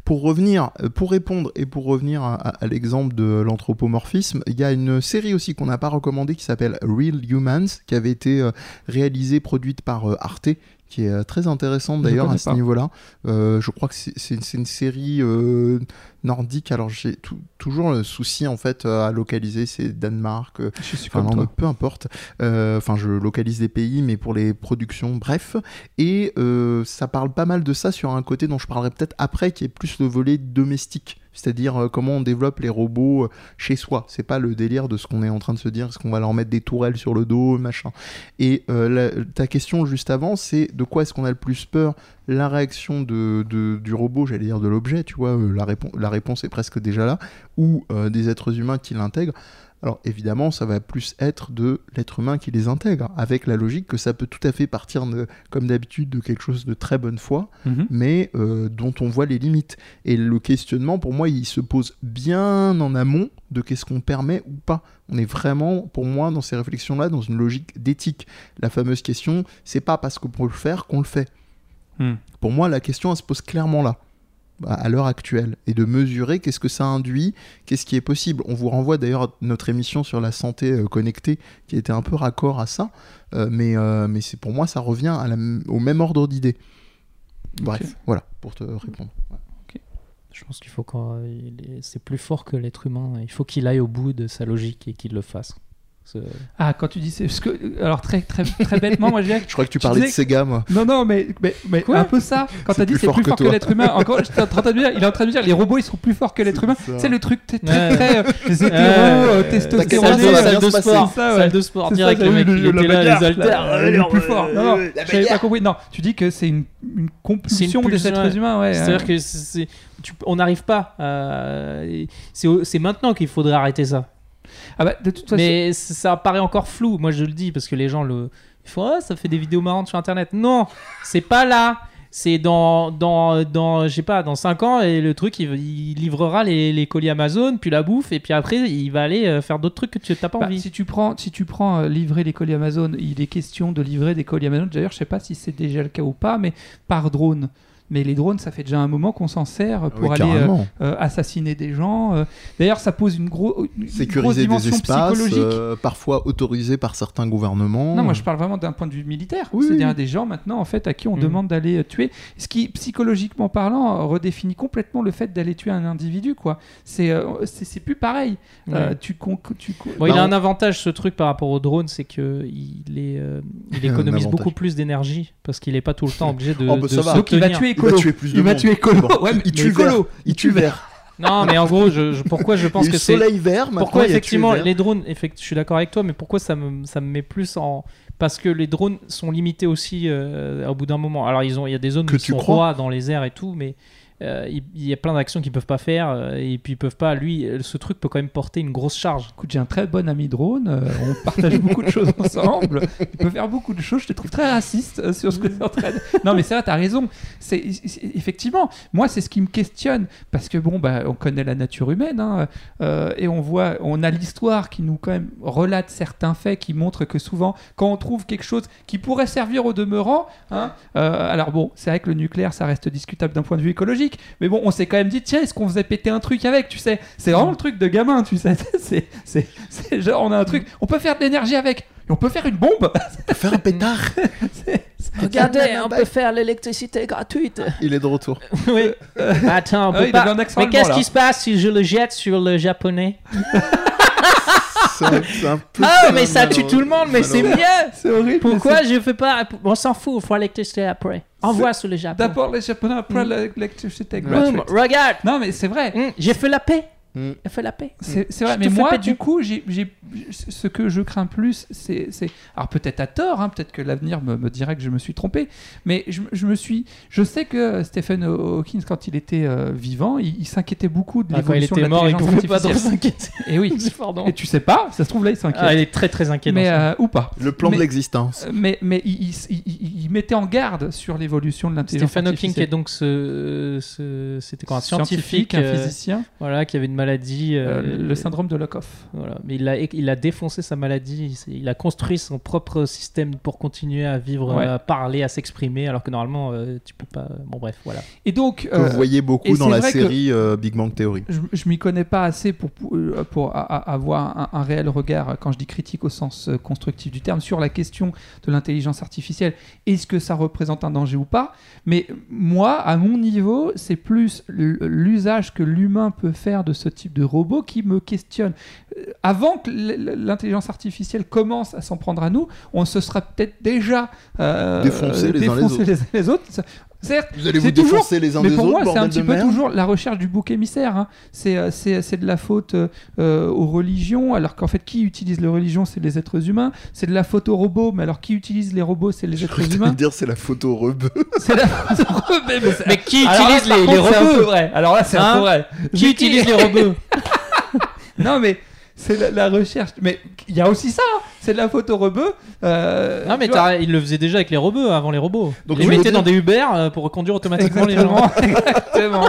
Pour revenir, euh, pour répondre et pour revenir à, l'exemple de l'anthropomorphisme, il y a une série aussi qu'on n'a pas recommandée qui s'appelle Real Humans, qui avait été euh, réalisée, produite par euh, Arte, qui est très intéressante d'ailleurs à ce niveau-là. Euh, je crois que c'est une série nordique. Alors j'ai tou- toujours le souci en fait euh, à localiser, c'est Danemark, euh, Je suis comme Finlande, peu importe. Euh, Enfin, je localise des pays, mais pour les productions, bref. Et ça parle pas mal de ça sur un côté dont je parlerai peut-être après, qui est plus le volet domestique. C'est-à-dire comment on développe les robots chez soi. C'est pas le délire de ce qu'on est en train de se dire, est-ce qu'on va leur mettre des tourelles sur le dos, machin. Et euh, la- ta question juste avant, c'est de quoi est-ce qu'on a le plus peur? La réaction de, de- du robot, j'allais dire de l'objet, tu vois, euh, la, réponse la réponse est presque déjà là, ou euh, des êtres humains qui l'intègrent. Alors évidemment, ça va plus être de l'être humain qui les intègre, avec la logique que ça peut tout à fait partir, de, comme d'habitude, de quelque chose de très bonne foi, Mhm. mais euh, dont on voit les limites. Et le questionnement, pour moi, il se pose bien en amont de qu'est-ce qu'on permet ou pas. On est vraiment, pour moi, dans ces réflexions-là, dans une logique d'éthique. La fameuse question, c'est pas parce qu'on peut le faire qu'on le fait. Hmm. Pour moi, la question, elle se pose clairement là à- l'heure actuelle et de mesurer qu'est-ce que ça induit, qu'est-ce qui est possible. On vous renvoie d'ailleurs à notre émission sur la santé euh, connectée qui était un peu raccord à ça, euh, mais, euh, mais c'est pour moi ça revient à la m- au même ordre d'idée. Bref, voilà pour te répondre. Je pense qu'il faut est- C'est plus fort que l'être humain. Il faut qu'il aille au bout de sa logique et qu'il le fasse. Ah, quand tu dis c'est. Parce que, alors, très, très, très bêtement, moi, je dirais. [laughs] Je crois que tu Tu parlais de disais Sega, moi. Non, non, mais, mais, mais Quoi un peu ça. Quand t'as dit plus c'est plus que fort que l'être humain, encore, j'étais en train de dire, il est en train de dire, les robots ils sont plus forts que l'être humain. C'est le truc très, très, Ouais. très, euh, les hétéros, Ouais. euh, ça va salle de sport, salle de sport direct. ça, le mec, le- il était là, les haltères. euh, le genre, plus fort. Non, non, j'avais pas compris. Non, tu dis que c'est une, une compulsion des êtres humains, ouais. C'est-à-dire que on n'arrive pas. c'est maintenant qu'il faudrait arrêter ça. Ah bah, de toute façon. Mais ça paraît encore flou. Moi, je le dis parce que les gens le. Ils font Ah, ça fait des vidéos marrantes sur internet. Non, c'est pas là. c'est dans, dans, dans, je sais pas, dans 5 ans, et le truc, il, il livrera les, les colis Amazon, puis la bouffe, et puis après, il va aller euh, faire d'autres trucs que tu n'as pas Bah, envie. si tu prends, si tu prends euh, livrer les colis Amazon, il est question de livrer des colis Amazon. D'ailleurs, je sais pas si c'est déjà le cas ou pas, mais par drone. Mais les drones, ça fait déjà un moment qu'on s'en sert pour Oui, aller euh, euh, assassiner des gens. euh. D'ailleurs, ça pose une, gros, une grosse Sécuriser des dimension espaces, psychologique. euh, parfois autorisés par certains gouvernements. Non, moi je parle vraiment d'un point de vue militaire. Oui, C'est-à-dire oui. des gens maintenant en fait à qui on Mhm. demande d'aller tuer, ce qui psychologiquement parlant redéfinit complètement le fait d'aller tuer un individu quoi. C'est euh, c'est c'est plus pareil. Euh, tu con- tu con- Bon, il Bah, a on- un avantage ce truc par rapport au drone, c'est que il est, euh, il [laughs] Un économise beaucoup plus d'énergie parce qu'il est pas tout le temps obligé de. Oh, bah, de ça va. Donc il va soutenir. Il va tuer plus de il va monde. tuer écolo. Bon, Ouais, mais il tue vert. Il tue vert. Non, mais en gros, je, je- pourquoi je pense que c'est soleil vert, maintenant pourquoi effectivement les drones effect- je suis d'accord avec toi mais pourquoi ça me, ça me met plus en parce que les drones sont limités aussi euh, au bout d'un moment alors ils ont il y a des zones Que où ils tu sont crois rois dans les airs et tout mais euh, il il y a plein d'actions qu'ils peuvent pas faire euh, et puis ils peuvent pas lui euh, ce truc peut quand même porter une grosse charge Écoute, j'ai un très bon ami drone. euh, on partage [laughs] beaucoup de choses ensemble. Il peut faire beaucoup de choses. Je te trouve très raciste euh, sur ce que tu es en train de... Non, mais c'est vrai, t'as raison. C'est c'est- effectivement, moi, c'est ce qui me questionne parce que bon, bah, on connaît la nature humaine hein, euh, et on voit, on a l'histoire qui nous quand même relate certains faits qui montrent que souvent, quand on trouve quelque chose qui pourrait servir au demeurant, hein, euh, alors bon, c'est vrai que le nucléaire, ça reste discutable d'un point de vue écologique, mais bon, on s'est quand même dit, tiens, est-ce qu'on faisait péter un truc avec, tu sais? C'est vraiment le truc de gamin, tu sais. [laughs] C'est, c'est, c'est genre, on a un truc, on peut faire de l'énergie avec, et on peut faire une bombe. Faire un pétard. [laughs] C'est- c'est- regardez on peut faire l'électricité gratuite Il est de retour. oui [laughs] attends on Ah peut oui, pas mais allemand, qu'est-ce là. qui se passe si je le jette sur le japonais? C'est un- c'est un peu ah mais ça tue tout le monde mais c'est mieux c'est horrible. Pourquoi je fais pas On s'en fout, il faut l'électricité après. Envoie sur le Japon. D'abord les Japonais, après Mm. l'électricité gratuite. regarde, Non, mais c'est vrai. Hum, j'ai fait la paix. Mm. J'ai fait la paix. C'est c'est vrai, Je mais fais moi, du coup, j'ai, j'ai- ce que je crains plus, c'est. Alors peut-être à tort, hein, peut-être que l'avenir me, me dira que je me suis trompé, mais je, je me suis. Je sais que Stephen Hawking, quand il était euh, vivant, il, il s'inquiétait beaucoup de Ah, quand il l'évolution était de mort, il l'intelligence pouvait pas trop s'inquiéter. Et oui. [laughs] Pardon. Et tu sais pas, ça se trouve là, il s'inquiète. Ah, il est très très inquiet. mais euh, ou pas. Le plan Mais- de l'existence. Euh, Mais, mais il, il- il- il- il mettait en garde sur l'évolution de l'intelligence Stephen Hawking, qui est donc ce, ce- c'était quoi, un scientifique, un euh, physicien, voilà, qui avait une maladie. euh, euh, le syndrome de Lockhoff. Voilà, mais il a, il a défoncé sa maladie. Il, a construit son propre système pour continuer à vivre, Ouais. à parler, à s'exprimer, alors que normalement, euh, tu peux pas. Bon, bref, voilà. Et donc, Que euh, vous voyez beaucoup dans la série euh, Big Bang Theory. je, je m'y connais pas assez pour, pour, pour a- a- avoir un, un réel regard, quand je dis critique au sens constructif du terme, sur la question de l'intelligence artificielle. Est-ce que ça représente un danger ou pas? Mais moi, à mon niveau, c'est plus l'usage que l'humain peut faire de ce type de robot qui me questionne. Euh, Avant que l'intelligence artificielle commence à s'en prendre à nous, on se sera peut-être déjà euh, Défoncés les uns les autres. Certes, Vous allez C'est vous toujours- défoncer les uns mais des pour autres, moi, c'est un petit peu merde. toujours la recherche du bouc émissaire. hein. C'est, euh, c'est, c'est de la faute euh, euh, aux religions, alors qu'en fait, qui utilise les religions, c'est les êtres humains. C'est de la faute aux robots, mais alors qui utilise les robots, c'est les Je êtres humains. dire c'est la photo rebeu. C'est la faute aux robots, [laughs] mais, c'est- Mais qui Alors là, utilise par les, contre, les c'est un peu robots vrai. Alors là, c'est un Hein peu vrai. Qui Mais utilise les robots [laughs] Non, mais c'est la, la recherche. Mais il y a aussi ça. hein. C'est de la faute aux robots. euh, Non, mais il le faisait déjà avec les robots avant les robots. Donc, ils mettaient dans des Uber euh, pour conduire automatiquement les gens. [laughs] Exactement.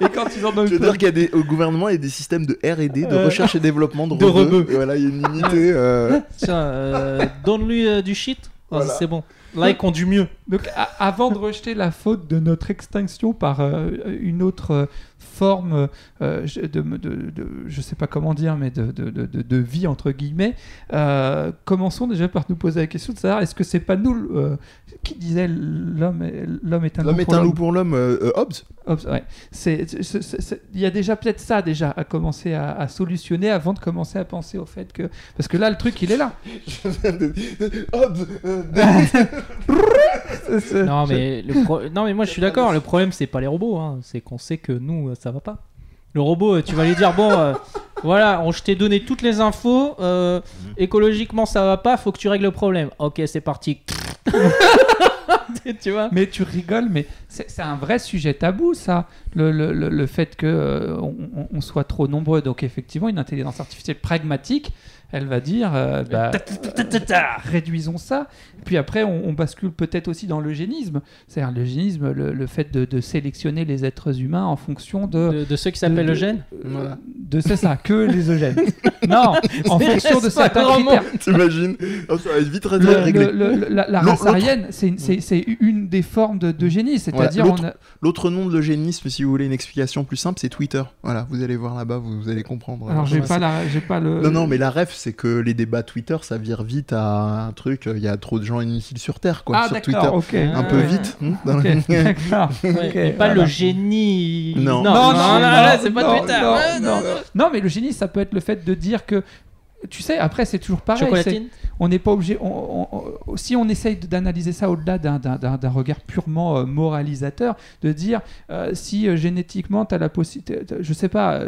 Et quand ils en ont Je veux dire qu'il y a des, au gouvernement, il y a des systèmes de R&D, de Euh, recherche et développement de, de rebeux. rebeux. Et voilà, il y a une unité. euh, Tiens, euh, donne-lui euh, du shit. Voilà. C'est bon. Là, il conduit mieux. Donc, a- avant de rejeter la faute de notre extinction par euh, une autre euh, forme euh, je- de, de, de- je sais pas comment dire, mais de, de, de, de- de vie entre guillemets, euh, commençons déjà par nous poser la question de savoir est-ce que c'est pas nous euh, qui disait l'homme est, l'homme est un L'homme loup est pour un l'homme? loup pour l'homme. Hobbes Hop, ouais. Il y a déjà peut-être ça déjà à commencer à, à solutionner avant de commencer à penser au fait que parce que là le truc il est là. [laughs] Hobbes euh, [laughs] Non, mais, le pro- non, mais moi, je suis d'accord. Le problème, c'est pas les robots. hein. C'est qu'on sait que nous, euh, ça va pas. Le robot, euh, tu vas lui dire bon, euh, voilà, on, je t'ai donné toutes les infos. euh, écologiquement, ça va pas. Faut que tu règles le problème. Ok, c'est parti. [laughs] tu vois Mais tu rigoles, mais c'est c'est un vrai sujet tabou, ça, le, le- le- le fait que euh, on soit trop nombreux. Donc effectivement, une intelligence artificielle pragmatique, elle va dire euh, bah, réduisons ça. Puis après, on, on bascule peut-être aussi dans l'eugénisme. C'est-à-dire l'eugénisme, le, le fait de, de sélectionner les êtres humains en fonction de. De, de ceux qui s'appellent de- Eugène euh, Voilà. de c'est ça, que [laughs] les eugènes. non, en fonction de certains critères. T'imagines Oh, Ça va être vite réglé. le- le- la, race aryenne, c'est une, des formes de- d'eugénie, c'est-à-dire l'autre- on a- L'autre nom de l'eugénisme, si vous voulez une explication plus simple, c'est Twitter. Voilà, vous allez voir là-bas, vous, vous allez comprendre. Alors j'ai pas la, j'ai pas le. Non, non, mais la ref, c'est que les débats Twitter, ça vire vite à un truc. Il y a trop de gens inutiles sur Terre, quoi. Ah sur Twitter. Un peu vite. hein, d'accord. [laughs] Pas voilà. le génie. Non. non, Non, non, non, c'est pas non, Twitter. non, Ouais, non. Non, mais le génie, ça peut être le fait de dire que. Tu sais, après, c'est toujours pareil. On n'est pas obligé. on- on- on- si on essaye d'analyser ça au-delà d'un- d'un d'un- d'un regard purement euh, moralisateur, de dire euh, si euh, génétiquement tu as la possibilité. Je sais pas,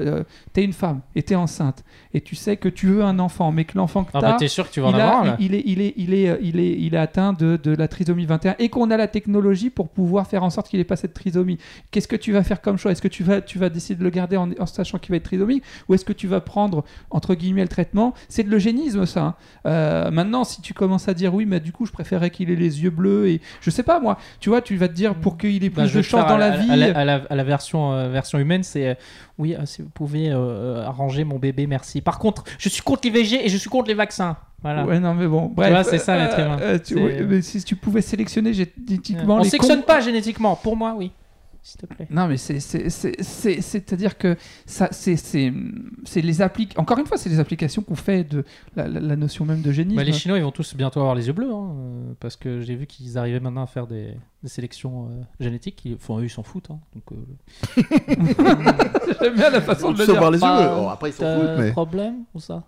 tu es une femme et tu es enceinte et tu sais que tu veux un enfant, mais que l'enfant que Ah tu bah t'es sûr que tu vas en a- avoir là il, est, il, est, il, est, il, est, il est atteint de, de la trisomie 21 et qu'on a la technologie pour pouvoir faire en sorte qu'il n'ait pas cette trisomie. Qu'est-ce que tu vas faire comme choix? Est-ce que tu vas, tu vas décider de le garder en, en sachant qu'il va être trisomique ou est-ce que tu vas prendre, entre guillemets, le traitement C'est de l'eugénisme, ça. hein. Euh, maintenant, si tu commences à dire oui, mais du coup, je préférais qu'il ait les yeux bleus et je sais pas, moi, tu vois, tu vas te dire pour qu'il ait plus Bah, de chance dans la vie. À, la, à la- à la version, euh, version humaine, c'est euh, oui, si vous pouvez arranger mon bébé, merci. Par contre, je suis contre l'IVG et je suis contre les vaccins. Voilà. Ouais, non, mais bon, bref. c'est ça, l'être humain. tu- C'est- ouais, mais si tu pouvais sélectionner génétiquement On les sectionne cons- pas génétiquement. Pour moi, oui. S'il te plaît. Non, mais c'est c'est- c'est- c'est- c'est-à-dire que ça, c'est c'est c'est les appliques. Encore une fois, c'est les applications qu'on fait de la, la- la notion même de génisme. Bah, les Chinois, ils vont tous bientôt avoir les yeux bleus, hein, euh, parce que j'ai vu qu'ils arrivaient maintenant à faire des, des sélections euh, génétiques. Ils, enfin, eux, ils s'en foutent. hein, donc, euh, [laughs] J'aime bien la façon de le dire. les yeux. Oh, après, ils s'en foutent, mais. problème ou ça?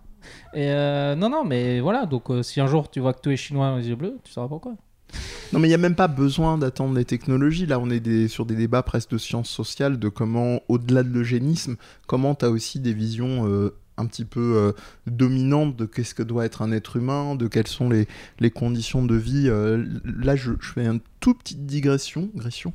Et euh, non, non, mais voilà. Donc, euh, si un jour tu vois que tous les Chinois ont les yeux bleus, tu sauras pourquoi. Non, mais il n'y a même pas besoin d'attendre les technologies. Là, on est sur des débats presque de sciences sociales, de comment, au-delà de l'eugénisme, comment tu as aussi des visions euh, un petit peu euh, dominantes de qu'est-ce que doit être un être humain, de quelles sont les, conditions de vie. Euh, là, je, fais une toute petite digression, digression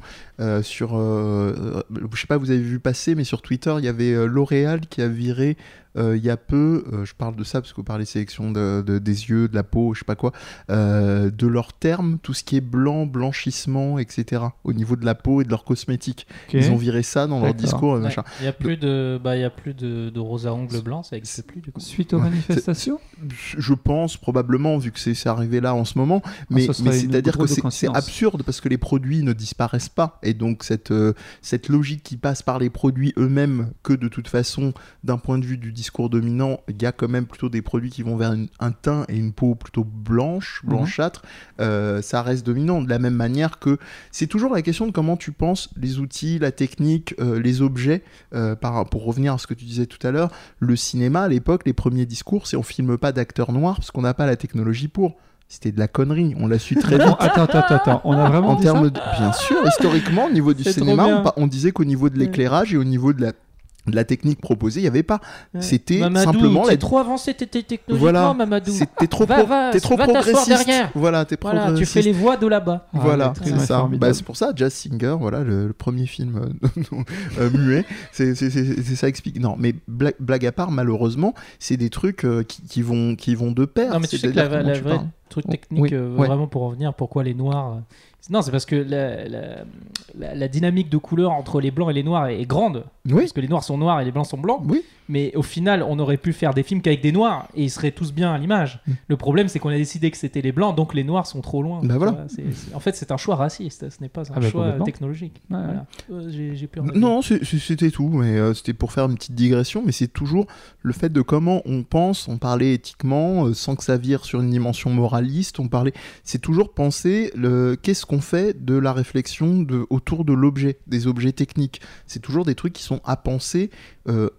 sur. je sais pas, vous avez vu passer, mais sur Twitter, il y avait L'Oréal qui a viré. Euh, il y a peu, euh, je parle de ça parce que vous parlez sélection de, de- des yeux, de la peau, je sais pas quoi, euh, de leurs termes, tout ce qui est blanc, blanchissement, etc. Au niveau de la peau et de leurs cosmétiques. Ils ont viré ça dans leur discours. et Ouais, machin. Il n'y a plus de, bah, il y a plus de, de rose à ongles blancs, ça n'existe plus du coup. Suite aux Ouais. manifestations Je pense probablement, vu que c'est c'est arrivé là en ce moment, mais, Ah, mais c'est-à-dire que c'est absurde parce que les produits ne disparaissent pas. Et donc cette, euh, cette logique qui passe par les produits eux-mêmes, que de toute façon, d'un point de vue du discours dominant, il y a quand même plutôt des produits qui vont vers une- un teint et une peau plutôt blanche, Mhm. blanchâtre, euh, ça reste dominant. De la même manière que c'est toujours la question de comment tu penses les outils, la technique, euh, les objets. euh, par, pour revenir à ce que tu disais tout à l'heure, le cinéma à l'époque, les premiers discours, c'est on filme pas d'acteurs noirs parce qu'on n'a pas la technologie pour. C'était de la connerie, on l'a su très vite. Attends, attends, attends. On a vraiment En dit termes ça de... Bien sûr, historiquement, au niveau du cinéma, on, on disait qu'au niveau de l'éclairage et au niveau de la, de la technique proposée, il n'y avait pas. C'était Mamadou, simplement t'es la- trop avancé technologiquement, Voilà. Mamadou. T'es trop, Va- pro- va- t'es trop va progressiste. derrière. Voilà, t'es Voilà, tu fais les voix de là-bas. Ah, Voilà, c'est ça. Bah, c'est pour ça, Jazz Singer, voilà, le, le premier film euh, [laughs] euh, muet, c'est c'est- c'est- c'est ça explique. Non, mais blague, blague à part, malheureusement, c'est des trucs euh, qui, qui vont, qui vont de pair. Non, mais tu sais que la, vraie truc technique, oui, euh, ouais. vraiment pour revenir, pourquoi les noirs. Non, c'est parce que la, la- la- la dynamique de couleur entre les blancs et les noirs est, est grande. Oui, Parce que les noirs sont noirs et les blancs sont blancs. oui. Mais au final, on aurait pu faire des films qu'avec des noirs et ils seraient tous bien à l'image. Mm. Le problème, c'est qu'on a décidé que c'était les blancs, donc les noirs sont trop loin. Bah voilà. en fait, c'est un choix raciste, ce n'est pas un Ah bah choix technologique. Ouais, ouais. Voilà. Euh, pu en Non, c'était tout, mais euh, c'était pour faire une petite digression, mais c'est toujours le fait de comment on pense, on parlait éthiquement, euh, sans que ça vire sur une dimension moraliste, on parlait, c'est toujours penser le qu'est-ce qu'on fait de la réflexion autour de l'objet, des objets techniques. C'est toujours des trucs qui sont à penser. euh,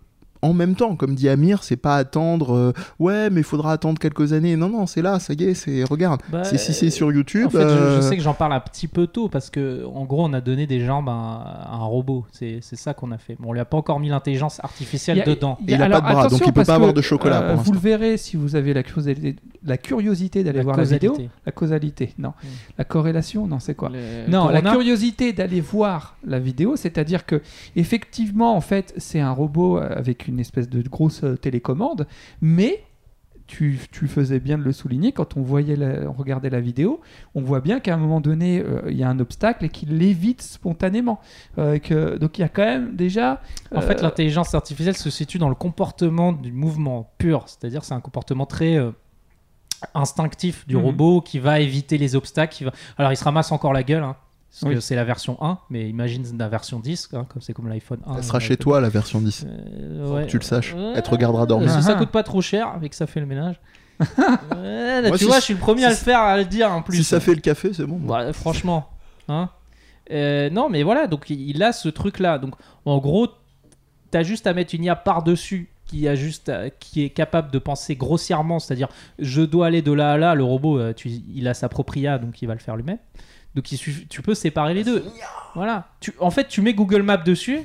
en même temps, comme dit Amir, c'est pas attendre, euh, ouais, mais il faudra attendre quelques années. Non, non, c'est là, ça y est, c'est, regarde. Bah, c'est, si c'est sur YouTube. En fait, je- je, euh, sais que j'en parle un petit peu tôt parce que, en gros, on a donné des jambes à un, à un robot. C'est c'est ça qu'on a fait. Bon, on lui a pas encore mis l'intelligence artificielle a- dedans. a- Il a pas alors, de bras, donc il peut pas avoir de chocolat euh, vous le verrez si vous avez la curiosité, la curiosité d'aller La voir la vidéo. La causalité, non. Mm. La corrélation, non, c'est quoi Le- Non, la curiosité d'aller voir la vidéo, c'est-à-dire que effectivement, en fait, c'est un robot avec une espèce de grosse euh, télécommande, mais tu, tu faisais bien de le souligner, quand on, voyait la- on regardait la vidéo, on voit bien qu'à un moment donné, euh, il y a un obstacle et qu'il l'évite spontanément. Euh, que, donc il y a quand même déjà... En fait, l'intelligence artificielle se situe dans le comportement du mouvement pur, c'est-à-dire c'est un comportement très instinctif du Mhm. robot qui va éviter les obstacles. Qui va... Alors il se ramasse encore la gueule, hein, parce Oui. que c'est la version 1, mais imagine la version 10, hein, comme c'est comme l'iPhone 1. Elle sera euh, chez toi la version 10. Euh, Faut ouais. que tu le saches. Ouais. Elle te regardera dormir. Si ça Ah. coûte pas trop cher et que ça fait le ménage. [laughs] Ouais, là, Moi, tu si- vois, je suis le premier à le faire, à le dire en plus. Si ça fait le café, c'est bon. Franchement. Hein Euh, non, mais voilà, donc il a ce truc-là. Donc en gros, t'as juste à mettre une IA par-dessus qui, a juste à- qui est capable de penser grossièrement, c'est-à-dire je dois aller de là à là. Le robot, euh, tu- il a sa propre IA, donc il va le faire lui-même. Donc il suffit- tu peux séparer les deux. Voilà. Tu, en fait, tu mets Google Maps dessus.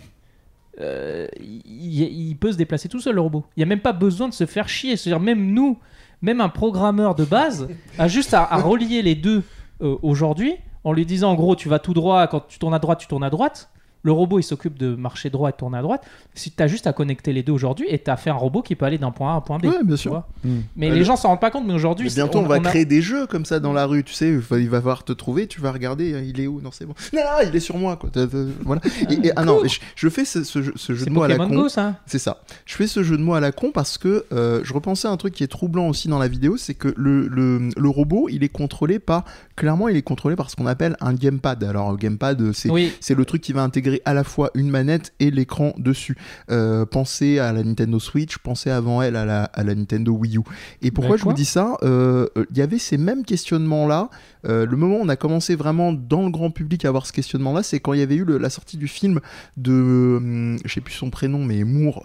euh, il, il peut se déplacer tout seul le robot. Il n'y a même pas besoin de se faire chier. C'est-à-dire même nous, même un programmeur de base, [laughs] a juste à, à relier les deux euh, aujourd'hui en lui disant en gros tu vas tout droit, quand tu tournes à droite, tu tournes à droite. Le robot il s'occupe de marcher droit et de tourner à droite. Si tu as juste à connecter les deux aujourd'hui et tu as fait un robot qui peut aller d'un point A à un point B. Ouais, bien sûr. vois. Mm. Mais Ouais, les le- gens s'en rendent pas compte, mais aujourd'hui, bientôt, on, va a- créer des jeux comme ça dans la rue, tu sais. il va- voir te trouver, tu vas regarder, euh, il est où Non, c'est bon. Non, non, il est sur moi, quoi. T'as- t'as- Voilà. Et, et- ah non, je, je fais ce, ce jeu, ce jeu C'est de mots à la con. Go ça C'est ça. Je fais ce jeu de mots à la con parce que euh, je repensais à un truc qui est troublant aussi dans la vidéo, c'est que le, le, le robot, il est contrôlé par, clairement, il est contrôlé par ce qu'on appelle un gamepad. Alors, le gamepad, euh, c'est Oui, c'est le truc qui va intégrer à la fois une manette et l'écran dessus. Euh, pensez à la Nintendo Switch, pensez avant elle à la, à la Nintendo Wii U. Et pourquoi je vous dis ça Euh, euh, Il y avait ces mêmes questionnements-là. Euh, le moment où on a commencé vraiment dans le grand public à avoir ce questionnement-là, c'est quand il y avait eu le- la sortie du film de, hum, je sais plus son prénom, mais Moore,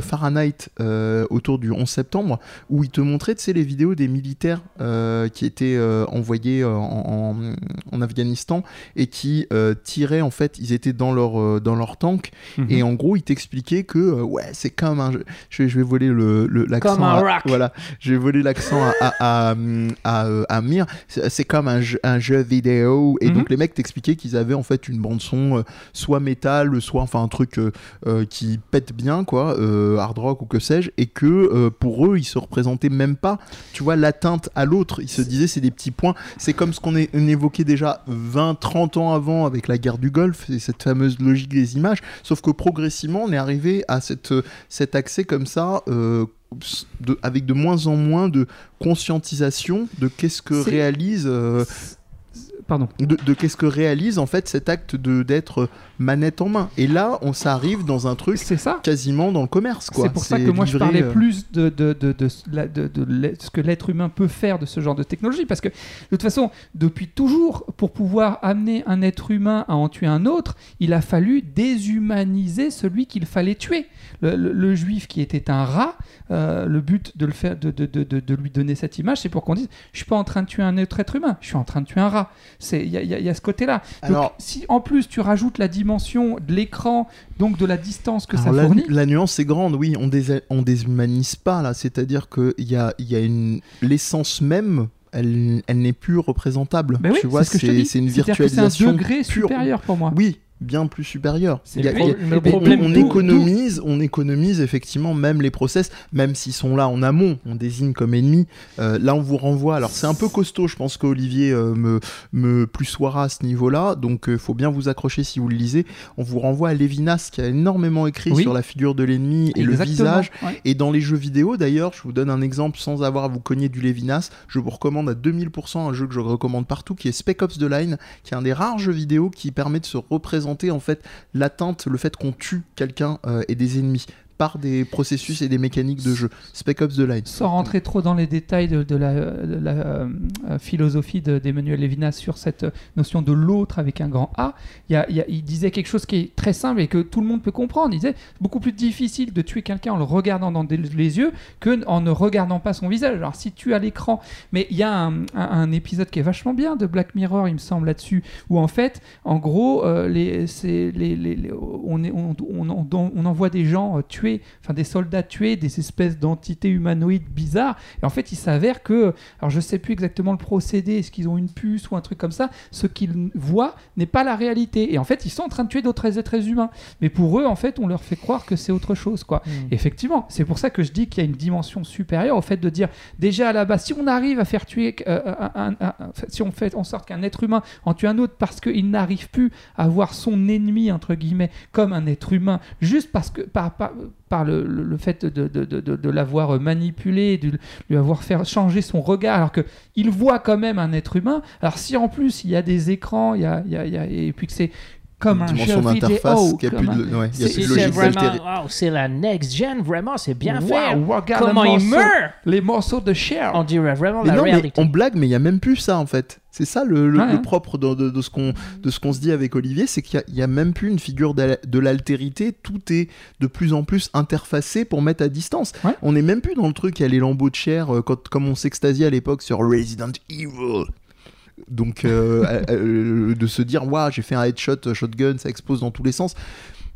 Fahrenheit, autour du 11 septembre, où il te montrait, tu sais, les vidéos des militaires qui étaient envoyés en, en- en Afghanistan et qui tiraient, en fait, ils étaient dans leur, euh, dans leur tank, Mhm. et en gros, il t'expliquait que, euh, ouais, c'est comme un. jeu- Je vais, je vais voler le, le- l'accent. Comme un à- rock. Voilà, je vais voler l'accent à, à, à, à, euh, à Mir. C'est comme un jeu, un jeu vidéo. Et Mhm. donc, les mecs t'expliquaient qu'ils avaient en fait une bande-son, euh, soit métal, soit enfin un truc euh, euh, qui pète bien, quoi, euh, hard rock ou que sais-je, et que euh, pour eux, ils se représentaient même pas, tu vois, l'atteinte à l'autre. Ils se disaient, c'est des petits points. C'est comme ce qu'on évoquait déjà 20, 30 ans avant avec la guerre du Golfe, c'est cette fameuse logique des images. Sauf que progressivement, on est arrivé à cette, cet accès comme ça. euh, de- avec de moins en moins de conscientisation de qu'est-ce que réalise euh, Pardon. de, de qu'est-ce que réalise en fait cet acte de d'être manette en main et là on s'arrive dans un truc C'est ça. quasiment dans le commerce C'est pour ça que moi je parlais euh, plus de, de, de, de, ce que l'être humain peut faire de ce genre de technologie. Parce que de toute façon, depuis toujours, pour pouvoir amener un être humain à en tuer un autre, il a fallu déshumaniser celui qu'il fallait tuer. Le, le- le juif qui était un rat, euh, le but de, le faire, de, de, de, de- de lui donner cette image, c'est pour qu'on dise Je suis pas en train de tuer un autre être humain, je suis en train de tuer un rat. C'est- Il y y y a ce côté-là. Donc, Alors- si en plus tu rajoutes la dimension de l'écran, donc de la distance que ça la, fournit. la nuance est grande, oui, on, dés on déshumanise pas là, c'est-à-dire qu'il y a, il y a une l'essence même, elle, elle n'est plus représentable. Ben oui, tu vois, c'est ce une virtualisation C'est un degré pure. supérieur pour moi. Oui, bien plus supérieur. C'est Il y a- le il y a- pro- le mais problème, on économise, on économise effectivement même les process, même s'ils sont là en amont, on désigne comme ennemis. Euh, là, on vous renvoie. Alors, c'est un peu costaud. Je pense qu'Olivier euh, me me plus soira à ce niveau-là. Donc, il faut bien vous accrocher si vous le lisez. On vous renvoie à Lévinas qui a énormément écrit Oui. sur la figure de l'ennemi et le visage. ouais. Et dans les jeux vidéo, d'ailleurs, je vous donne un exemple sans avoir à vous cogner du Lévinas. Je vous recommande à 2000% un jeu que je recommande partout, qui est Spec Ops The Line, qui est un des rares jeux vidéo qui permet de se représenter en fait l'atteinte, le fait qu'on tue quelqu'un euh, et des ennemis par des processus et des mécaniques de jeu. Spec Ops The Line. Sans rentrer trop dans les détails de, de la, de euh, euh, philosophie de- d'Emmanuel Levinas sur cette notion de l'autre avec un grand A, il, disait quelque chose qui est très simple et que tout le monde peut comprendre. Il disait beaucoup plus difficile de tuer quelqu'un en le regardant dans les yeux que en ne regardant pas son visage. Alors si tu as l'écran, mais il y a un, épisode qui est vachement bien de Black Mirror, il me semble là-dessus, où en fait, en gros, euh, on, est, on, envoie des gens euh, tuer enfin des soldats tuer des espèces d'entités humanoïdes bizarres. Et en fait, il s'avère que, alors je sais plus exactement le procédé, est-ce qu'ils ont une puce ou un truc comme ça, ce qu'ils voient n'est pas la réalité. Et en fait, ils sont en train de tuer d'autres êtres humains. Mais pour eux, en fait, on leur fait croire que c'est autre chose, quoi. Mm. Effectivement, c'est pour ça que je dis qu'il y a une dimension supérieure au fait de dire déjà à la base, si on arrive à faire tuer, euh, un- un- un- si on fait en sorte qu'un être humain en tue un autre parce qu'il n'arrive plus à voir son ennemi entre guillemets comme un être humain, juste parce que par, par, par le, le- fait de, de, de, de- l'avoir manipulé, de lui avoir fait changer son regard, alors que il voit quand même un être humain. Alors si en plus il y a des écrans, il y a- il y a- et puis que c'est comme Une un jeu vidéo, a plus comme de, ouais, il y a plus de C'est logique vraiment, d'altérer. wow, c'est la next gen, vraiment, c'est bien Waouh, fait. regarde Comment il morceau- meurt les morceaux de chair. On dirait vraiment Mais la non, mais réalité. on blague, mais il y a même plus ça en fait. C'est ça le, le- Ouais, le hein. propre de, de- de ce qu'on se dit avec Olivier, c'est qu'il y a- il même plus une figure de l'altérité. Tout est de plus en plus interfacé pour mettre à distance. Ouais. On n'est même plus dans le truc. Il y a les lambeaux de chair euh, quand, comme on s'extasiait à l'époque sur Resident Evil. Donc euh, [laughs] euh, euh, de se dire waouh j'ai fait un headshot shotgun ça explose dans tous les sens.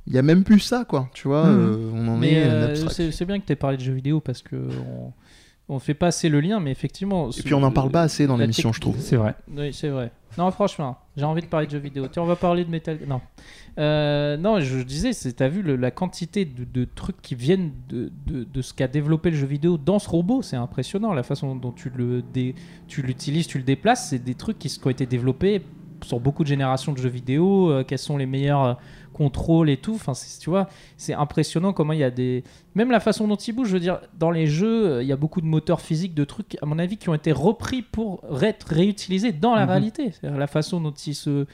Il y a même plus ça quoi. Tu vois, Mhm. euh, on en Mais est euh, c'est bien que tu aies parlé de jeux vidéo parce que on, on fait pas assez le lien, mais effectivement. Et puis on n'en parle pas assez dans l'émission, je trouve. C'est vrai. Oui, c'est vrai. Non, franchement, j'ai envie de parler de jeux vidéo. Tiens, on va parler de Metal. Non. Euh, non, je disais, c'est- t'as vu le- la quantité de, de trucs qui viennent de, de, de ce qu'a développé le jeu vidéo dans ce robot, c'est impressionnant. La façon dont tu le dé- tu l'utilises, tu le déplaces, c'est des trucs qui, ont été développés sur beaucoup de générations de jeux vidéo. euh, quels sont les meilleurs euh, contrôles et tout. Enfin, c'est- tu vois, c'est impressionnant comment il y a des. Même la façon dont il bouge, je veux dire, dans les jeux, il y a beaucoup de moteurs physiques, de trucs, à mon avis, qui ont été repris pour être réutilisés dans la Mhm. réalité. C'est-à-dire la façon dont il se,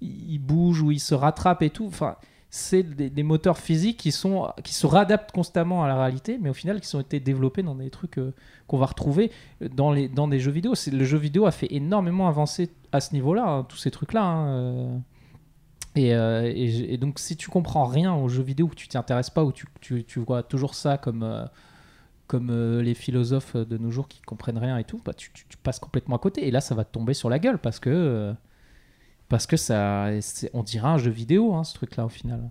il bouge ou il se rattrape et tout. Enfin, c'est des, moteurs physiques qui sont qui se réadaptent constamment à la réalité, mais au final qui ont été développés dans des trucs euh, qu'on va retrouver dans les dans des jeux vidéo. Le jeu vidéo a fait énormément avancer à ce niveau-là, hein, tous ces trucs-là. hein, euh. Et, euh, donc, si tu comprends rien aux jeux vidéo, ou tu t'y intéresses pas, ou tu, tu, vois toujours ça comme, euh, comme euh, les philosophes de nos jours qui comprennent rien et tout, bah, tu, passes complètement à côté. Et là, ça va te tomber sur la gueule parce que, euh, parce que ça, on dirait un jeu vidéo, hein, ce truc-là, au final.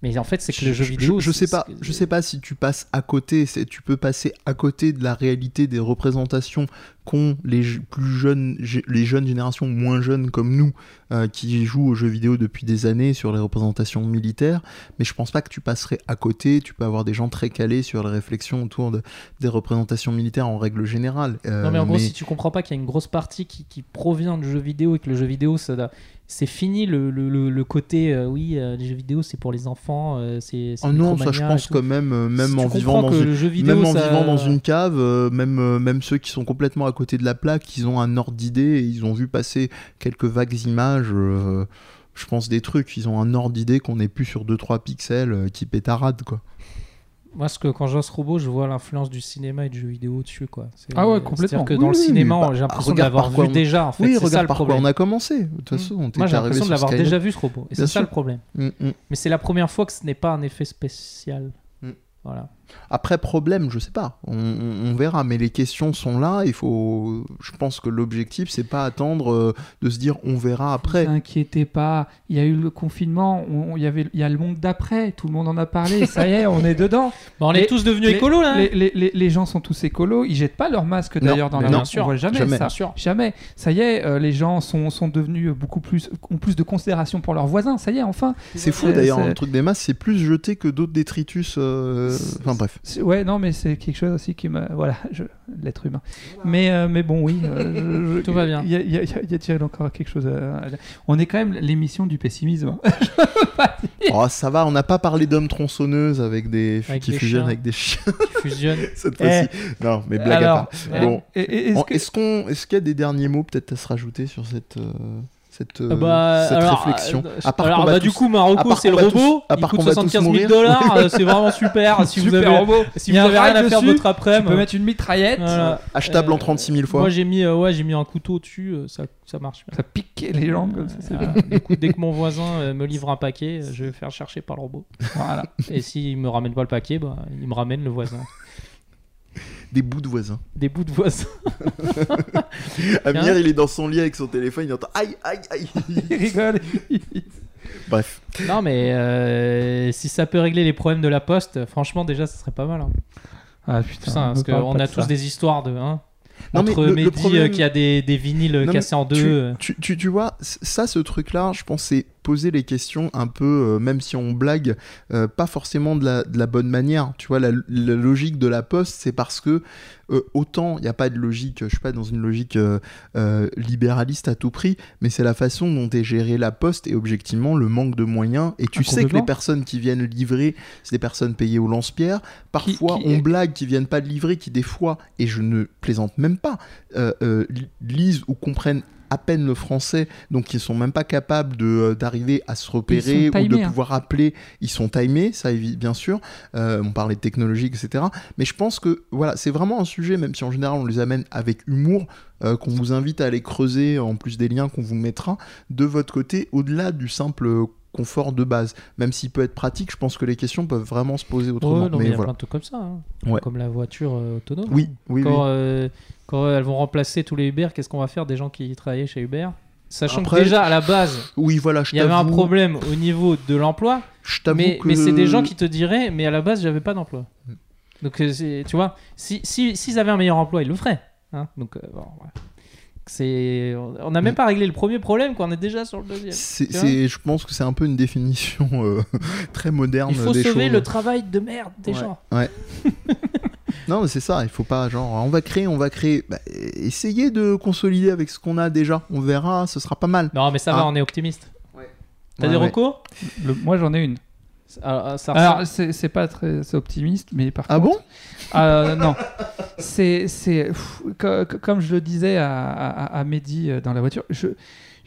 Mais en fait, c'est que le jeu Je- vidéo. Je, je sais pas, je sais pas si tu passes à côté. Tu peux passer à côté de la réalité des représentations qu'ont les plus jeunes, les jeunes générations moins jeunes comme nous, euh, qui jouent aux jeux vidéo depuis des années sur les représentations militaires. Mais je pense pas que tu passerais à côté. Tu peux avoir des gens très calés sur les réflexions autour de, des représentations militaires en règle générale. Euh, Non mais en gros si tu comprends pas qu'il y a une grosse partie qui, qui provient du jeu vidéo et que le jeu vidéo ça doit- c'est fini le, le, le- le côté euh, oui euh, les jeux vidéo c'est pour les enfants euh, c'est Oh non, ça je pense quand même, même Si en vivant dans une vidéo même en ça- vivant dans une cave, même, même ceux qui sont complètement à côté de la plaque, ils ont un ordre d'idée et ils ont vu passer quelques vagues images. je pense des trucs, ils ont un ordre d'idée qu'on n'est plus sur 2-3 pixels euh, qui pétarade quoi. Moi ce que quand je vois ce robot je vois l'influence du cinéma et du jeu vidéo dessus quoi C'est- Ah ouais, c'est-à-dire complètement. que Oui, dans le cinéma bah, j'ai l'impression regarde d'avoir vu on- déjà en fait oui, c'est ça regarde le quoi problème on a commencé. De toute Mm. façon, on moi j'ai l'impression de l'avoir déjà vu ce robot et c'est ça sûr. le problème Mm, mm. mais c'est la première fois que ce n'est pas un effet spécial voilà Après, problème, je sais pas. On, on- on verra. Mais les questions sont là. Il faut. Je pense que l'objectif, c'est pas attendre euh, de se dire on verra après. Ne inquiétez pas, il y a eu le confinement, on- il y avait, il y a le monde d'après, tout le monde en a parlé, [laughs] ça y est, on est dedans. Bah, on est tous devenus les- écolos là hein Les, les- les- les gens sont tous écolos, ils jettent pas leur masque d'ailleurs dans la sûr, on voit jamais, jamais. ça. sûr Jamais. Ça y est, euh, les gens sont, sont devenus beaucoup plus, ont plus de considération pour leurs voisins. Ça y est, enfin. C'est fou d'ailleurs, le truc des masses, c'est plus jeté que d'autres détritus. euh, Enfin bref. Ouais, non, mais c'est quelque chose aussi qui me. Voilà, [laughs] je... l'être humain. Mais, euh, mais bon, oui. euh, je- je- [laughs] Tout va bien. Il y a, y a- il y a- il y a Thierry encore quelque chose à. On est quand même l'émission du pessimisme. [laughs] Oh, ça va, on n'a pas parlé d'hommes tronçonneuses avec des Avec qui des fusionnent chiens. avec des chiens qui fusionnent cette fois-ci. Non, mais blague Alors, à part. euh, Bon, et- est-ce qu'on, est-ce qu'il y a des derniers mots peut-être à se rajouter sur cette, euh, cette, euh, Euh, bah, cette alors, réflexion euh, À part alors, bah, tous- du coup, Marocco, c'est le robot. tous- à il part coûte va tous 75 000 mourir. dollars. euh, [laughs] c'est vraiment super. Si vous Super avez, robot. si Il vous avez rien à faire de dessus, votre après, Tu peux mettre une mitraillette. Voilà. achetable en Euh, 36 000 fois Moi, j'ai mis, euh, ouais, j'ai mis un couteau dessus. euh, ça, ça marche. Ça pique les jambes comme ça. Du coup, dès que mon voisin me livre un paquet, je vais le faire chercher par le robot. Voilà. Et s'il me ramène pas le paquet, bah, il me ramène le voisin. Des bouts de voisins. Des bouts de voisins. [laughs] Amir, il est dans son lit avec son téléphone, il entend aïe aïe aïe. [laughs] Il rigole. Bref. Non, mais euh, si ça peut régler les problèmes de la poste, franchement, déjà, ça serait pas mal. hein. Ah putain, Putain, me parce qu'on a de tous ça. des histoires de. Hein, Non, mais entre le- le Mehdi problème- euh, qui a des, des vinyles Non, mais cassés en deux. tu-. Tu, tu, vois, ça, ce truc-là, je pense, c'est poser les questions un peu, euh, même si on blague, euh, pas forcément de la, de la bonne manière. Tu vois, la, la logique de la poste, c'est parce que euh, autant il n'y a pas de logique, je suis pas dans une logique libéraliste à tout prix, mais c'est la façon dont est gérée la poste et objectivement le manque de moyens. Et tu Ah, sais que les personnes qui viennent livrer, c'est des personnes payées au lance-pierre. Parfois, qui- on blague qui viennent pas de livrer, qui des fois, et je ne plaisante même pas, li- lisent ou comprennent à peine le français, donc ils sont même pas capables de euh, d'arriver à se repérer ou de hein. pouvoir appeler. Ils sont timés, ça bien sûr. Euh, on parlait de technologie, etc. Mais je pense que voilà, c'est vraiment un sujet, même si en général on les amène avec humour, euh, qu'on vous invite à aller creuser en plus des liens qu'on vous mettra de votre côté, au-delà du simple confort de base. Même s'il peut être pratique, je pense que les questions peuvent vraiment se poser autrement. Ouais, non, mais il y a voilà. plein de trucs comme ça. hein. Ouais. Comme la voiture euh, autonome. Oui, oui, quand, oui. euh, quand elles vont remplacer tous les Uber, qu'est-ce qu'on va faire des gens qui travaillaient chez Uber? Sachant Après- que déjà à la base, Oui, voilà, il y avait un problème au niveau de l'emploi, Je t'avoue mais, que- mais c'est des gens qui te diraient, mais à la base, j'avais pas d'emploi. Donc, euh, tu vois, si, si, s'ils avaient un meilleur emploi, ils le feraient. hein. Donc, euh, bon, voilà. C'est... On n'a même pas réglé le premier problème, qu'on est déjà sur le deuxième. C'est, je pense que c'est un peu une définition euh, [laughs] très moderne Il faut des sauver choses. le travail de merde des Ouais. gens. [laughs] Non, mais c'est ça. Il faut pas genre on va créer, on va créer. Bah, essayez de consolider avec ce qu'on a déjà. On verra, ce sera pas mal. Non, mais ça va, Ah. on est optimiste. T'as Ouais, des ouais. recours Le- moi j'en ai une. Ah, ah, ça Alors c'est c'est pas très c'est optimiste, mais par Ah contre. bon? Euh, non, c'est c'est pff, co- co- comme je le disais à, à, à Mehdi euh, dans la voiture. Je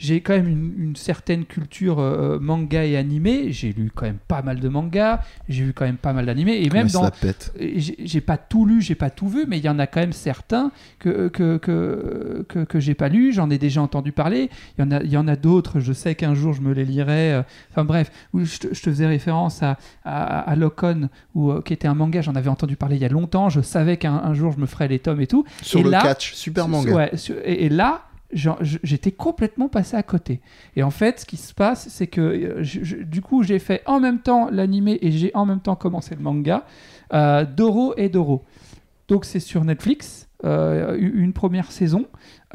j'ai quand même une, une certaine culture euh, manga et animé. J'ai lu quand même pas mal de mangas. J'ai vu quand même pas mal d'animés et même Ouais, dans j'ai pas tout lu, j'ai pas tout vu, mais il y en a quand même certains que, que, que, que, que j'ai pas lu, j'en ai déjà entendu parler. Il y en a, il y en a d'autres, je sais qu'un jour je me les lirai. euh, Enfin bref, où je, te, je te faisais référence à, à, à Locon, où, euh, qui était un manga, j'en avais entendu parler il y a longtemps, je savais qu'un un jour je me ferais les tomes et tout. Sur et le là- catch, super manga. Ouais, et, et là, j'étais complètement passé à côté. Et en fait, ce qui se passe, c'est que euh, du coup, j'ai fait en même temps l'animé et j'ai en même temps commencé le manga. Euh, Doro et Doro. Donc c'est sur Netflix, euh, une première saison.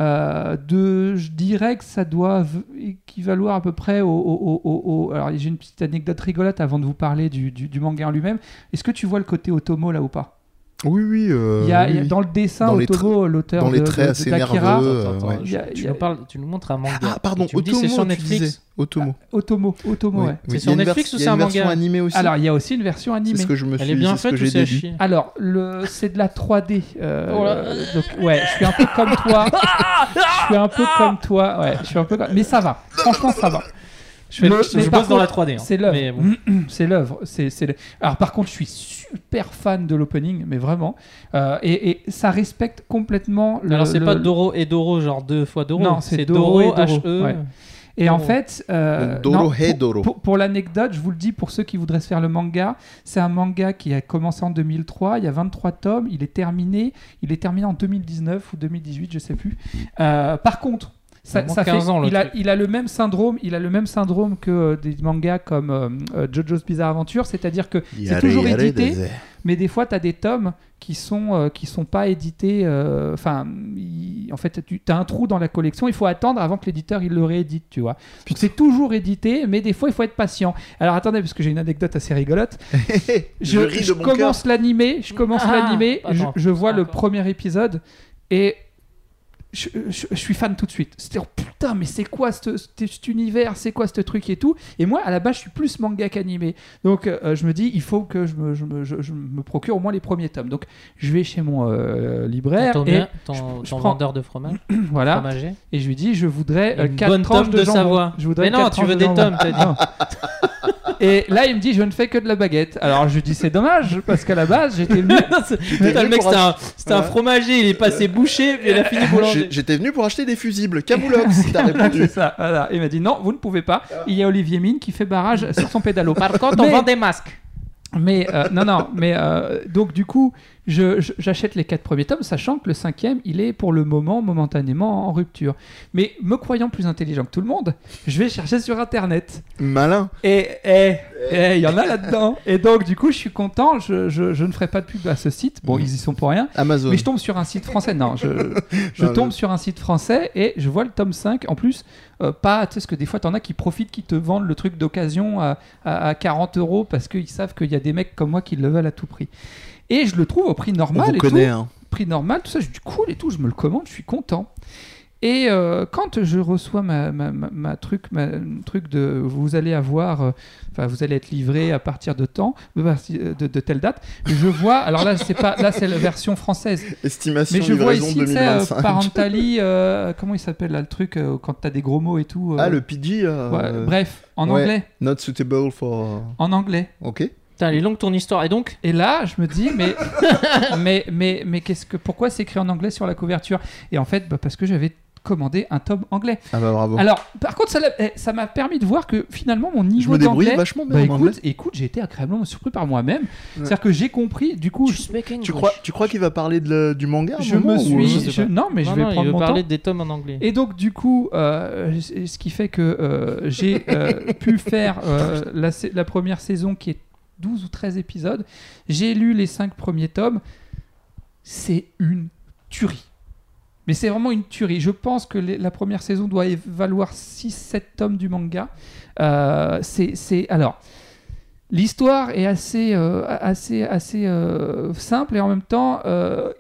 Euh, je dirais que ça doit équivaloir à peu près au. alors j'ai une petite anecdote rigolote avant de vous parler du- du manga en lui-même. Est-ce que tu vois le côté Otomo là ou pas? Oui, oui. euh, il y a, oui, il y a- oui. dans le dessin, Dans Otomo, l'auteur les de- traits de- assez d'Akira, nerveux. Attends, euh, attends, ouais. je- Il y a- tu, il y a- nous parles, tu nous montres un manga. Ah, pardon, tu c'est sur Netflix. disais. Otomo. Otomo, Otomo, Oui, ouais. oui. C'est sur une Netflix ou il y c'est a un une version manga animée aussi Alors, il y a aussi une version C'est animée. ce que je me suis Elle est bien c'est faite ou c'est chier Alors, le, c'est de la 3D. euh, Oh là. donc, ouais, je suis un peu comme toi. [laughs] je suis un peu comme toi. Ouais, je suis un peu comme... Mais ça va. Franchement, ça va. Je, fais, Le- je, mais je par bosse dans la contre, 3D. hein. C'est l'œuvre. Bon. [clears throat] C'est l'œuvre. Alors, par contre, je suis super fan de l'opening, mais vraiment. Euh, et, et ça respecte complètement le. Alors c'est pas Doro et Doro, genre deux fois Doro. Non, c'est Doro Doro, et Doro, H-E. ouais. Et en fait. euh, Doro non, hey pour- Doro. Pour, pour l'anecdote, je vous le dis, pour ceux qui voudraient se faire le manga, c'est un manga qui a commencé en 2003, il y a 23 tomes, il est terminé, il est terminé en 2019 ou 2018, je sais plus. Euh, par contre, ça, ça 15 fait, ans, le il, a, truc. il a le même syndrome, il a le même syndrome que euh, des mangas comme euh, euh, JoJo's Bizarre Adventure, c'est-à-dire que c'est toujours édité, mais des fois, tu as des tomes qui sont, euh, qui sont pas édités. Enfin, en fait, tu as un trou dans la collection. Il faut attendre avant que l'éditeur il le réédite, tu vois. Donc, c'est toujours édité, mais des fois, il faut être patient. Alors, attendez, parce que j'ai une anecdote assez rigolote. [laughs] Je commence l'animé, je commence Ah, l'animé, je, vois le premier épisode et je, je- je suis fan tout de suite. C'était oh, putain, mais c'est quoi ce- cet cet univers, c'est quoi ce truc et tout? Et moi, à la base, je suis plus manga qu'animé. Donc, euh, je me dis, il faut que je me, je me- je- je me procure au moins les premiers tomes. Donc, je vais chez mon euh, libraire Ton, et ton, je ton prends- vendeur de fromage, [clears throat] voilà. fromager? Et je lui dis, je voudrais euh, Une 4 bonne tranches tome de, de. Savoie. Je voudrais Mais non, tu veux de des tomes, t'as dit. [laughs] Et là, il me dit, je ne fais que de la baguette. Alors, je lui dis, c'est dommage, parce qu'à la base, j'étais venu. [laughs] Putain, le mec, c'était un, c'était un fromager, il est passé boucher, puis il a fini boulanger. J'étais venu pour acheter des fusibles. [laughs] Camoulox, t'as répondu. c'est ça, voilà. Il m'a dit, non, vous ne pouvez pas. Il y a Olivier Mine qui fait barrage sur son pédalo. Par contre, on Mais- vend des masques. Mais euh, non, non, mais euh, donc du coup, j'achète les quatre premiers tomes, sachant que le cinquième, il est pour le moment, momentanément, en rupture. Mais me croyant plus intelligent que tout le monde, je vais chercher sur Internet. Malin. Et et- et il y en a là-dedans. Et donc du coup, je suis content. Je, je- je ne ferai pas de pub à ce site. Bon, ils y sont pour rien. Amazon. Mais je tombe sur un site français. Non, je, [laughs] je Non, tombe mais- sur un site français et je vois le tome 5. En plus, euh, pas, tu sais, parce que des fois, t'en as qui profitent, qui te vendent le truc d'occasion à, à- à 40 euros parce qu'ils savent qu'il y a des mecs comme moi qui le veulent à tout prix. Et je le trouve au prix On normal vous et connaît, tout. hein. Prix normal, tout ça, je dis cool et tout, je me le commande, je suis content. Et euh, quand je reçois ma, ma, ma- ma truc, ma truc de vous allez avoir, euh, enfin vous allez être livré à partir de temps, de, de, de telle date, je vois, alors là c'est pas, là c'est la version française, Estimation mais je vois ici, tu sais, euh, 2025. Parentally, euh, comment il s'appelle là le truc euh, quand t'as des gros mots et tout. euh, Ah, le PG. euh, ouais, bref, en ouais. anglais, Not suitable for. en anglais. Ok. Putain, elle est longue ton histoire. Et donc Et là, je me dis, mais, [laughs] mais, mais, mais qu'est-ce que, pourquoi c'est écrit en anglais sur la couverture? Et en fait, bah, parce que j'avais commandé un tome anglais. Ah bah bravo. Alors, par contre, ça l'a- eh, ça m'a permis de voir que finalement, mon je niveau me débrouille d'anglais. vachement Bah bien en anglais. écoute, écoute, j'ai été agréablement surpris par moi-même. C'est-à-dire que j'ai compris, du coup, je, Tu crois, tu crois qu'il va parler de du manga à un je moment, me ou- suis. je sais je- pas. non, mais je vais non, il prendre veut mon parler temps. des tomes en anglais. Et donc, du coup, euh, ce qui fait que euh, j'ai euh, pu faire euh, la, sa- la première saison qui est 12 ou 13 épisodes. J'ai lu les 5 premiers tomes. C'est une tuerie. Mais c'est vraiment une tuerie. Je pense que la première saison doit valoir 6-7 tomes du manga. Euh, c'est, alors, l'histoire est assez, euh, assez, assez euh, simple et en même temps,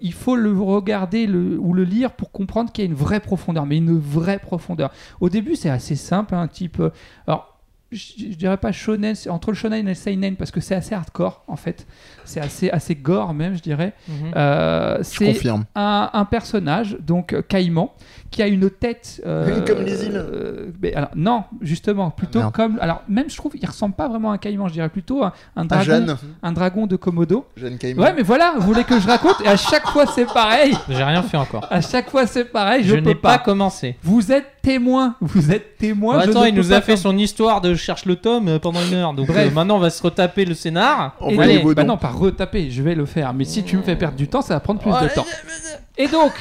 il faut le regarder ou le lire pour comprendre qu'il y a une vraie profondeur, mais une vraie profondeur. Au début, c'est assez simple, un type. euh, alors, je, je dirais pas shonen, c'est entre le shonen et le seinen parce que c'est assez hardcore en fait. C'est assez, assez gore même, je dirais. Euh, Je c'est confirme. un, un personnage, donc euh, Caïman, qui a une tête. euh, [laughs] Comme les îles. euh, mais alors, non, justement, plutôt Ah, comme. Alors, même je trouve, il ressemble pas vraiment à un Caïman, je dirais plutôt à un Ah, dragon, Jeanne. un dragon de Komodo. Jeanne Caïman. Ouais, mais voilà, vous voulez que je raconte Et à chaque fois, c'est pareil. J'ai rien fait encore. À chaque fois, c'est pareil. Je, Je, peux n'ai pas. pas commencé. Vous êtes témoin. Vous êtes témoin. Bon, je attends, ne il nous a fait faire- son histoire de cherche le tome euh, pendant une heure. Donc Bref. euh, maintenant, on va se retaper le scénar. On Et vaudons. bah non, pas retaper, je vais le faire. Mais si tu me fais perdre du temps, ça va prendre plus de temps. Et donc,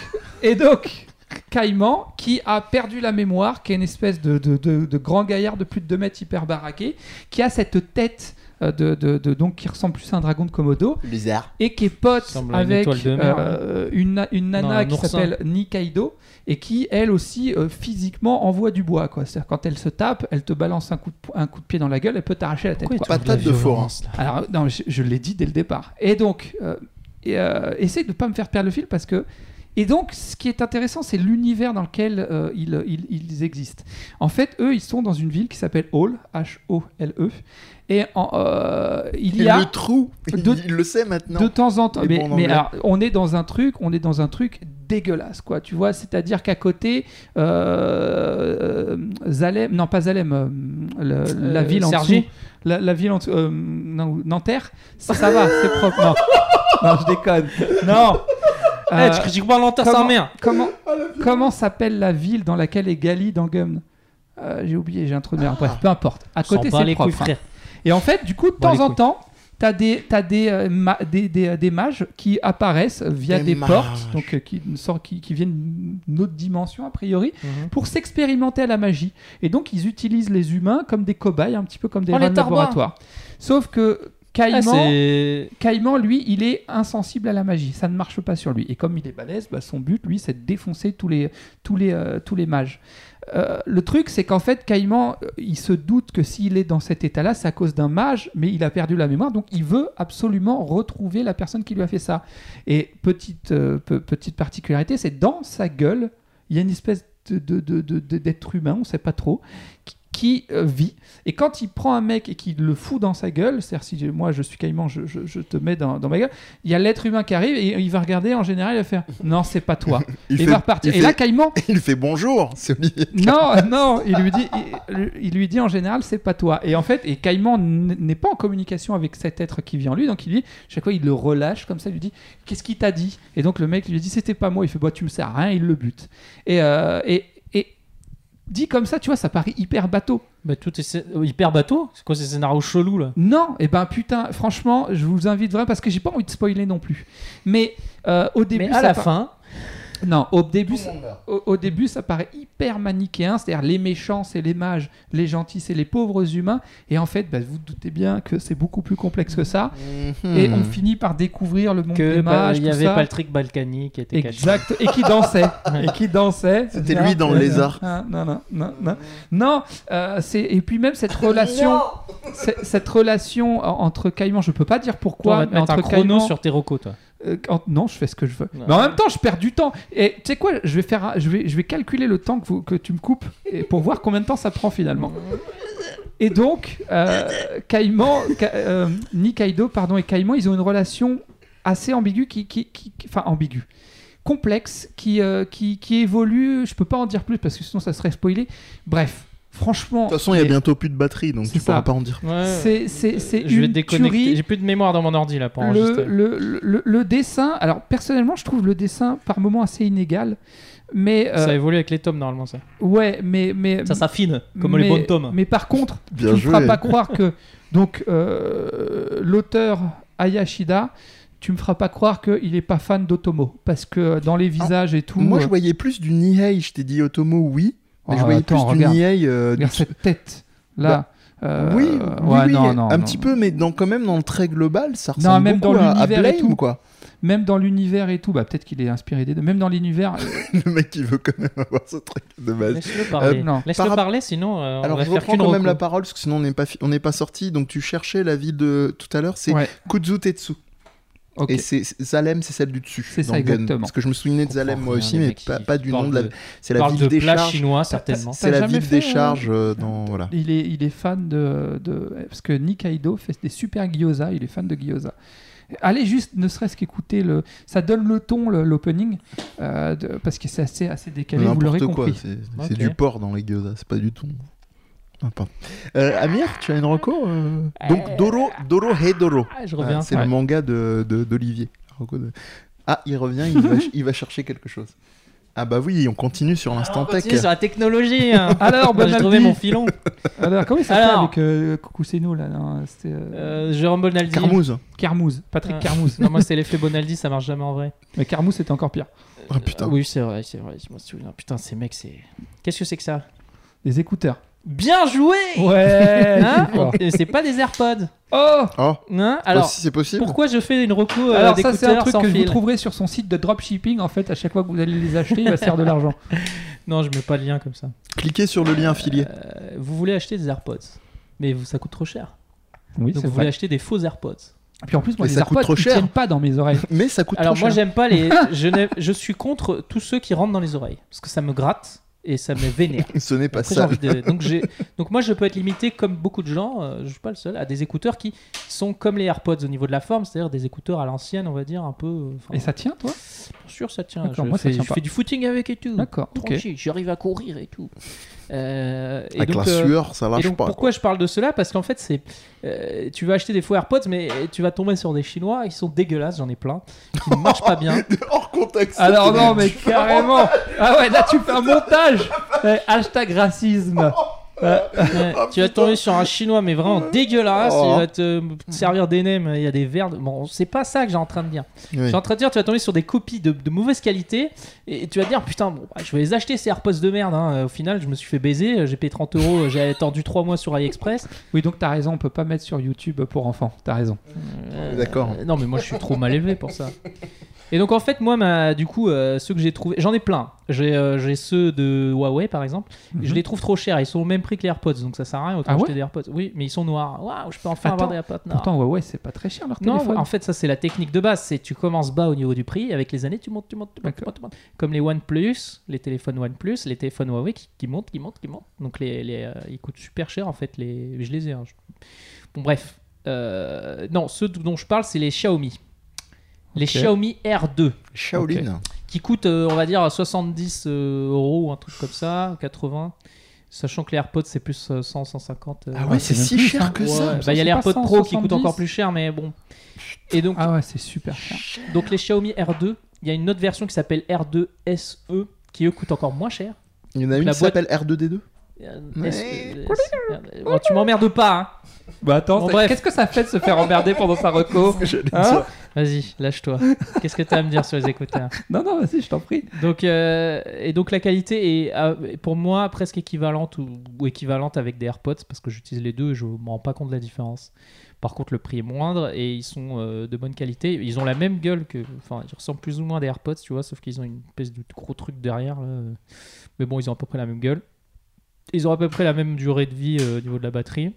et donc, Caïman, qui a perdu la mémoire, qui est une espèce de, de, de- de grand gaillard de plus de 2 mètres hyper baraqué, qui a cette tête euh, de, de- de- donc qui ressemble plus à un dragon de Komodo et qui est pote une avec euh, une, une Non, nana un qui s'appelle Nikaido et qui elle aussi euh, physiquement envoie du bois quoi. C'est-à-dire quand elle se tape, elle te balance un coup de, po- un coup de pied dans la gueule, elle peut t'arracher la tête. Pourquoi quoi. Patate de violence, là Alors, non, je, je l'ai dit dès le départ. Et donc, euh, et, euh, essaye de pas me faire perdre le fil parce que. Et donc, ce qui est intéressant, c'est l'univers dans lequel euh, ils, ils- ils existent. En fait, eux, ils sont dans une ville qui s'appelle Hall, H-O-L-E. Et en, euh, il y a le trou, il, de- il le sait maintenant. de temps en temps. Mais, bon alors, on est dans un truc, on est dans un truc dégueulasse, quoi. Tu vois, c'est-à-dire qu'à côté, euh, euh, Zalem, non pas Zalem, euh, le- la Euh, ville en dessous, la, la ville en dessous, euh, non, Nanterre, ça, ça va, c'est propre. Non. [laughs] non, je déconne. Non. Eh, tu critiques pas l'enterre comment- sa mère. comment comment s'appelle la ville dans laquelle est Gali dans Gum Euh, J'ai oublié, j'ai un trou de mémoire. Bref, peu importe. À côté, c'est les propre. couilles, hein. Et en fait, du coup, de temps en couilles. temps, t'as des, t'as des, euh, ma- des, des, des mages qui apparaissent via Des des, portes, donc euh, qui, qui, qui viennent d'une autre dimension a priori, Mhm. pour s'expérimenter à la magie. Et donc, ils utilisent les humains comme des cobayes, un petit peu comme des Oh, les rats de laboratoire. Sauf que Caïman, c'est. Caïman, lui, il est insensible à la magie. Ça ne marche pas sur lui. Et comme il est balèze, bah, son but, lui, c'est de défoncer tous les, tous les, euh, tous les mages. Euh, le truc, c'est qu'en fait, Caïman, euh, il se doute que s'il est dans cet état-là, c'est à cause d'un mage, mais il a perdu la mémoire, donc il veut absolument retrouver la personne qui lui a fait ça. Et petite, euh, pe- petite particularité, c'est dans sa gueule, il y a une espèce de, de- de- de- de- d'être humain, on sait pas trop, qui, qui, euh, vit. Et quand il prend un mec et qu'il le fout dans sa gueule, c'est-à-dire si moi je suis Caïman, je, je- je te mets dans, dans ma gueule, il y a l'être humain qui arrive et il va regarder, en général, il va faire non, c'est pas toi. [laughs] Il et il fait- va repartir. il Et là, Caïman, [laughs] Il fait bonjour, c'est [laughs] Olivier. non, non, il lui dit, il, il lui dit en général, c'est pas toi. Et en fait, et Caïman n'est pas en communication avec cet être qui vit en lui, donc il lui, chaque fois, il le relâche comme ça, il lui dit, qu'est-ce qu'il t'a dit? Et donc le mec lui dit, c'était pas moi. Il fait, bah tu me sers à rien, il le bute. Et, euh, et dit comme ça, tu vois, ça paraît hyper bateau. Bah, tout est euh, hyper bateau. C'est quoi ces scénarios chelous là Non, et ben putain, franchement, je vous invite vraiment parce que j'ai pas envie de spoiler non plus. Mais euh, au début, Mais à ça la fin, non, au début, ça- au, au début, ça paraît hyper manichéen, c'est-à-dire les méchants, c'est les mages, les gentils, c'est les pauvres humains. Et en fait, bah, vous vous doutez bien que c'est beaucoup plus complexe que ça. Et Hmm. on finit par découvrir le monde que des bah, mages, il y avait ça. Patrick Balkany qui était caché. Exact, et qui dansait, [laughs] et qui dansait. C'était lui dans le lézard. Ah, Non, non, non, non. Non, euh, c'est et puis même cette [laughs] relation, c'est- cette relation en- entre Caïman, je peux pas dire Toi, on pourquoi, va te mais mettre un entre chrono Caïman, sur tes toi. Euh, non, je fais ce que je veux. Ouais. Mais en même temps, je perds du temps. Et tu sais quoi, je vais faire, un- je vais, je vais calculer le temps que, vous- que tu me coupes et pour voir combien de temps ça prend finalement. Et donc, euh, Caïman, euh, Nikaido, pardon, et Caïman, ils ont une relation assez ambiguë, qui, qui, qui- qui- enfin ambiguë, complexe, qui, euh, qui, qui évolue. Je peux pas en dire plus parce que sinon ça serait spoilé. Bref, franchement. De toute façon, il y a bientôt plus de batterie, donc C'est tu pourras ça. pas en dire. Ouais. C'est, c'est, c'est Je vais une déconnecter. tuerie. J'ai plus de mémoire dans mon ordi là pour le, enregistrer. le, le, le dessin, alors personnellement, je trouve le dessin par moments assez inégal. Mais euh, Ça évolue avec les tomes normalement ça. ouais, mais mais Ça s'affine comme mais, les bons tomes. Mais par contre, Bien tu ne feras pas croire que donc euh, l'auteur Ayashida, tu me feras pas croire qu'il est pas fan d'Otomo parce que dans les visages et tout. Moi, euh, je voyais plus du Nihei. Je t'ai dit Otomo, oui. Mais Oh, je voyais attends, plus du regarde. Nihei. euh, regarde du- cette tête là. Euh, oui, oui, ouais, oui, non, non, un non. petit peu, mais dans, quand même dans le trait global, ça ressemble même dans à, à l'univers et Blame, tout. quoi. Même dans l'univers et tout, bah peut-être qu'il est inspiré des deux. Même dans l'univers, [laughs] euh, Le mec, il veut quand même avoir ce truc de base. Laisse-le parler. Euh. Laisse-le Par- parler sinon euh, on Alors, va je faire reprends quand même la parole, parce que sinon, on n'est pas, fi- on n'est pas sorti. Donc, tu cherchais la ville de tout à l'heure, c'est ouais, Kuzutetsu. Ok. Et c'est Zalem, c'est celle du dessus. C'est ça, Gun. exactement. Parce que je me souvenais de Zalem, moi aussi, mais pas, pas du nom de la. C'est la ville de des charges. chinois certainement. C'est la ville des euh, charges euh, dans. Voilà. Il est, il est fan de, de- Parce que Nikaido fait des super gyoza, il est fan de gyoza. Allez juste, ne serait-ce qu'écouter le... Ça donne le ton, l'opening, euh, de- parce que c'est assez, assez décalé, vous l'aurez N'importe quoi. compris. C'est du porc dans les gyoza, c'est pas du tout. Ah, pardon. Euh, Amir, tu as une reco euh Donc, Doro, Doro Hedoro. Ah, je reviens. Ah, c'est Ouais. le manga de- d'Olivier. De- Ah, il revient, il va, il va chercher quelque chose. Ah bah oui, on continue sur l'instant On tech. continue sur la technologie. hein. [laughs] Alors, Moi, j'ai Bonaldi. trouvé mon filon. Alors, comment il s'appelle avec euh, Kukuseno, là non, C'était euh, Euh, Jérôme Bonaldi. Carmouze. Carmouze, Patrick Ah. Carmouze. Non, moi c'est l'effet Bonaldi, ça marche jamais en vrai. Mais Carmouze, c'était encore pire. Ah, putain. Euh, oui, c'est vrai, c'est vrai. Je me souviens. Putain, ces mecs, c'est. Qu'est-ce que c'est que ça? Des écouteurs. Bien joué Ouais Hein C'est pas des AirPods. Oh Oh, Hein Alors, si c'est possible. pourquoi je fais une reco euh, Alors ça c'est un truc que vous trouverez sur son site de dropshipping en fait à chaque fois que vous allez les acheter il va se faire de [laughs] l'argent. Non, je mets pas de lien comme ça. Cliquez sur le lien affilié. Euh, vous voulez acheter des AirPods, mais ça coûte trop cher. Oui Donc vous voulez acheter des faux AirPods. Et puis en plus moi Mais les ça coûte AirPods trop ils cher. tiennent pas dans mes oreilles. Mais ça coûte Alors trop moi cher. j'aime pas les. [laughs] je suis contre tous ceux qui rentrent dans les oreilles parce que ça me gratte et ça me vénère. [laughs] Ce n'est pas Après, ça. de- [laughs] donc, moi je peux être limité comme beaucoup de gens, euh, je suis pas le seul, à des écouteurs qui sont comme les AirPods au niveau de la forme, c'est-à-dire des écouteurs à l'ancienne, on va dire un peu. enfin, Et ça tient toi? Bien sûr ça tient. Je, moi, ça fais, tient je fais du footing avec et tout. D'accord. J'arrive à courir et tout. Euh, et Avec donc, la euh, sueur, ça et lâche donc pas. pourquoi je parle de cela? Parce qu'en fait, c'est euh, tu vas acheter des faux AirPods, mais tu vas tomber sur des Chinois, ils sont dégueulasses, j'en ai plein, qui ne marchent pas bien. [laughs] Hors contexte. Alors non mais [laughs] carrément Ah ouais là tu fais un montage Eh, Hashtag racisme [laughs] Euh, Ouais, tu vas tomber sur un Chinois, mais vraiment dégueulasse, Oh. il va te servir des nems, il y a des verres. de- Bon, c'est pas ça que j'ai en train de dire. Oui. J'ai en train de dire, tu vas tomber sur des copies de, de mauvaise qualité et tu vas te dire, putain, bon, bah, je vais les acheter ces AirPods de merde. hein. Au final, je me suis fait baiser, j'ai payé 30 euros, j'ai attendu 3 mois sur AliExpress. Oui donc t'as raison on peut pas mettre sur YouTube pour enfants T'as raison Euh, D'accord. Non, mais moi je suis trop mal élevé pour ça. Et donc en fait, moi, ma, du coup, euh, ceux que j'ai trouvé, j'en ai plein. J'ai euh, j'ai ceux de Huawei par exemple. Je les trouve trop chers. Ils sont au même prix que les AirPods, donc ça sert à rien autant Ah acheter ouais des AirPods. Oui, mais ils sont noirs. Waouh, je peux enfin Attends, avoir des AirPods noirs. Pourtant ouais c'est pas très cher leur Non, téléphone en fait, ça c'est la technique de base. C'est tu commences bas au niveau du prix. Avec les années, tu montes, tu montes, tu montes, tu montes, tu montes. Comme les OnePlus, les téléphones OnePlus, les téléphones Huawei qui, qui montent, qui montent, qui montent. Donc les, les, euh, ils coûtent super cher en fait. Les, je les ai. hein. Bon bref, non, ceux dont je parle, c'est les Xiaomi. Les. Xiaomi R2 Shaolin. qui coûtent, euh, on va dire, 70 euh, euros, un truc comme ça, 80. Sachant que les AirPods c'est plus euh, 100, 150. euh, Ah ouais, c'est si plus, cher ça. que Ouais, ça. bah, il y a les AirPods Pro qui 170. coûtent encore plus cher, mais bon. Et donc, Ah ouais c'est super cher donc les Xiaomi R2, il y a une autre version qui s'appelle R2 SE qui eux coûtent encore moins cher. Il y en a une La qui boîte- s'appelle R2D2 Euh, Ouais. est-ce que- euh, bon, tu m'emmerdes pas, hein. Bah attends, qu'est-ce que ça fait de se faire emmerder pendant sa reco [laughs] Hein. Vas-y, lâche-toi. [laughs] Qu'est-ce que t'as à me dire sur les écouteurs? Non, non, vas-y, je t'en prie. Donc, euh, et donc la qualité est euh, pour moi presque équivalente ou, ou équivalente avec des AirPods parce que j'utilise les deux et je me rends pas compte de la différence. Par contre, le prix est moindre et ils sont euh, de bonne qualité. Ils ont la même gueule que, enfin, ils ressemblent plus ou moins à des AirPods, tu vois, sauf qu'ils ont une espèce de gros truc derrière. là. Mais bon, ils ont à peu près la même gueule. Ils ont à peu près la même durée de vie euh, au niveau de la batterie.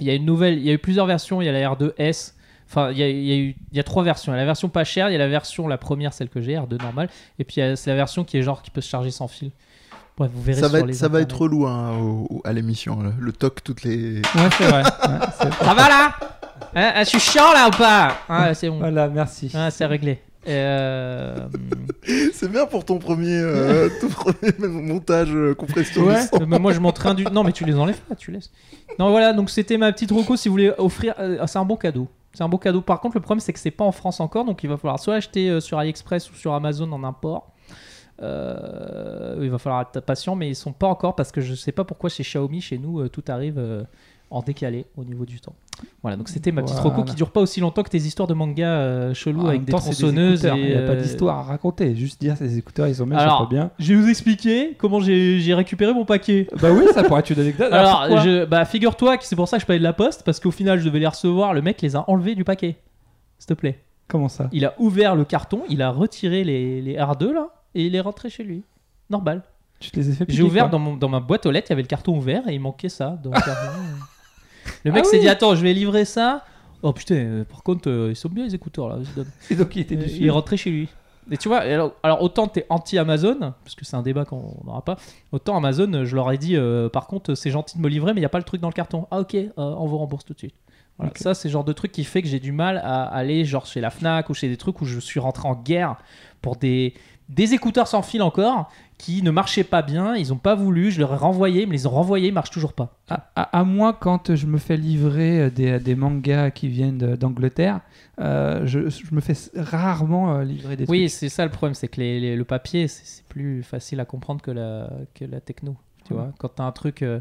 Il y a une nouvelle, il y a eu plusieurs versions. Il y a la R2S. Enfin, il y a, il y a eu, il y a trois versions. Il y a la version pas chère, il y a la version la première, celle que j'ai, R2 normale, et puis c'est la version qui est genre qui peut se charger sans fil. Bref, vous verrez Ça sur va, les être, ça va être relou hein, au- au- à l'émission, le toc toutes les... Ouais, c'est vrai. Ouais, Ça va là Hein, hein, Je suis chiant là ou pas? Ah, c'est bon. Voilà, merci. Ah, c'est réglé. Euh, C'est bien pour ton premier, euh, [laughs] ton premier montage euh, compression Ouais, du son. mais moi je m'entraîne du. Non, mais tu les enlèves pas, tu laisses. Non, voilà, donc c'était ma petite reco si vous voulez offrir. euh, c'est un bon cadeau. C'est un beau cadeau. Par contre, le problème c'est que c'est pas en France encore, donc il va falloir soit acheter euh, sur AliExpress ou sur Amazon en import. Euh, il va falloir être patient, mais ils sont pas encore parce que je sais pas pourquoi chez Xiaomi, chez nous, euh, tout arrive en décalé au niveau du temps. Voilà, donc c'était ma petite Voilà. reco qui dure pas aussi longtemps que tes histoires de manga euh, chelous En avec des temps, tronçonneuses. Il n'y a pas euh, d'histoire à raconter. Juste dire ces écouteurs, ils sont bien, Alors, pas bien. Je vais vous expliquer comment j'ai récupéré mon paquet. Bah oui, ça pourrait être une anecdote. Alors, je, bah, figure-toi que c'est pour ça que je parlais de la poste, parce qu'au final, je devais les recevoir. Le mec les a enlevés du paquet. S'il te plaît. Comment ça? Il a ouvert le carton, il a retiré les, les R2 là, et il est rentré chez lui. Normal. Tu te les as fait J'ai ouvert dans, mon, dans ma boîte aux lettres, il y avait le carton ouvert et il manquait ça. dans [laughs] le le mec Ah s'est oui. dit Attends, je vais livrer ça. Oh putain, euh, par contre, euh, ils sont bien les écouteurs là. [laughs] Et donc, il était Euh, dessus. il est rentré chez lui. Et tu vois, alors, alors autant t'es anti-Amazon, parce que c'est un débat qu'on n'aura pas, autant Amazon, je leur ai dit, euh, par contre, c'est gentil de me livrer, mais il n'y a pas le truc dans le carton. Ah ok, on vous rembourse tout de suite. Voilà. Ça, c'est le genre de truc qui fait que j'ai du mal à aller genre chez la FNAC ou chez des trucs où je suis rentré en guerre pour des, des écouteurs sans fil encore qui ne marchaient pas bien, ils n'ont pas voulu, je leur ai renvoyé, mais ils ont renvoyé, ils marchent toujours pas. À, à- à moi, quand je me fais livrer euh, des, des mangas qui viennent d'Angleterre, euh, je, je me fais rarement euh, livrer des Oui, c'est ça le problème, c'est que les- les- le papier, c'est plus facile à comprendre que la, que la techno. Tu vois, quand t'as un truc, euh,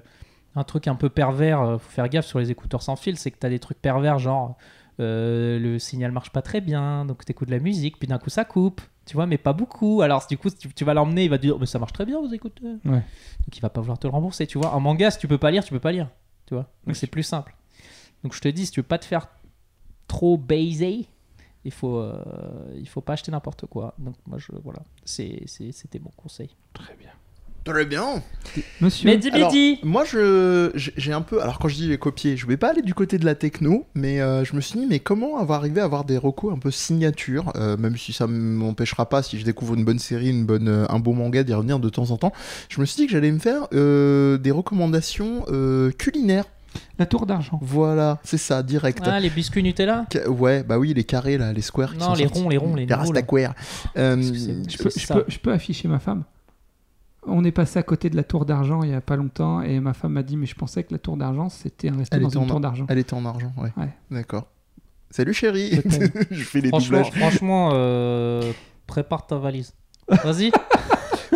un truc un peu pervers, euh, faut faire gaffe sur les écouteurs sans fil, c'est que t'as des trucs pervers, genre euh, le signal marche pas très bien, donc t'écoutes de la musique, puis d'un coup ça coupe, tu vois, mais pas beaucoup. Alors du coup, tu, tu vas l'emmener, il va te dire, mais ça marche très bien écouteurs. Ouais. Donc il va pas vouloir te le rembourser, tu vois. Un manga, si tu peux pas lire, tu peux pas lire, tu vois. Donc Oui. c'est plus simple. Donc je te dis, si tu veux pas te faire trop baiser, il faut, euh, il faut pas acheter n'importe quoi. Donc moi, je, voilà, c'était mon conseil. Très bien. Très bien. Monsieur, Mais Alors, dis Moi, je j'ai un peu. Alors, quand je dis les copier, je vais pas aller du côté de la techno, mais euh, je me suis dit, mais comment avoir arrivé à avoir des recos un peu signature, euh, même si ça m'empêchera pas, si je découvre une bonne série, une bonne, euh, un beau manga, d'y revenir de temps en temps. Je me suis dit que j'allais me faire euh, des recommandations euh, culinaires. la tour d'argent. Voilà, c'est ça, direct. Ah, les biscuits Nutella Ca- Ouais, bah oui, les carrés là, les squares. qui Non, sont les sortis. ronds, les ronds, les Les nouveaux, rastaquaires. Euh, Je peux, c'est je, ça. peux, je peux afficher ma femme? On est passé à côté de la tour d'argent il y a pas longtemps et ma femme m'a dit mais je pensais que la tour d'argent c'était un resto Elle dans était une en- tour d'argent. Elle était en argent, ouais. Ouais. D'accord. Salut chérie. [laughs] Je fais les Franchement, doublages. franchement euh, prépare ta valise. Vas-y. [laughs]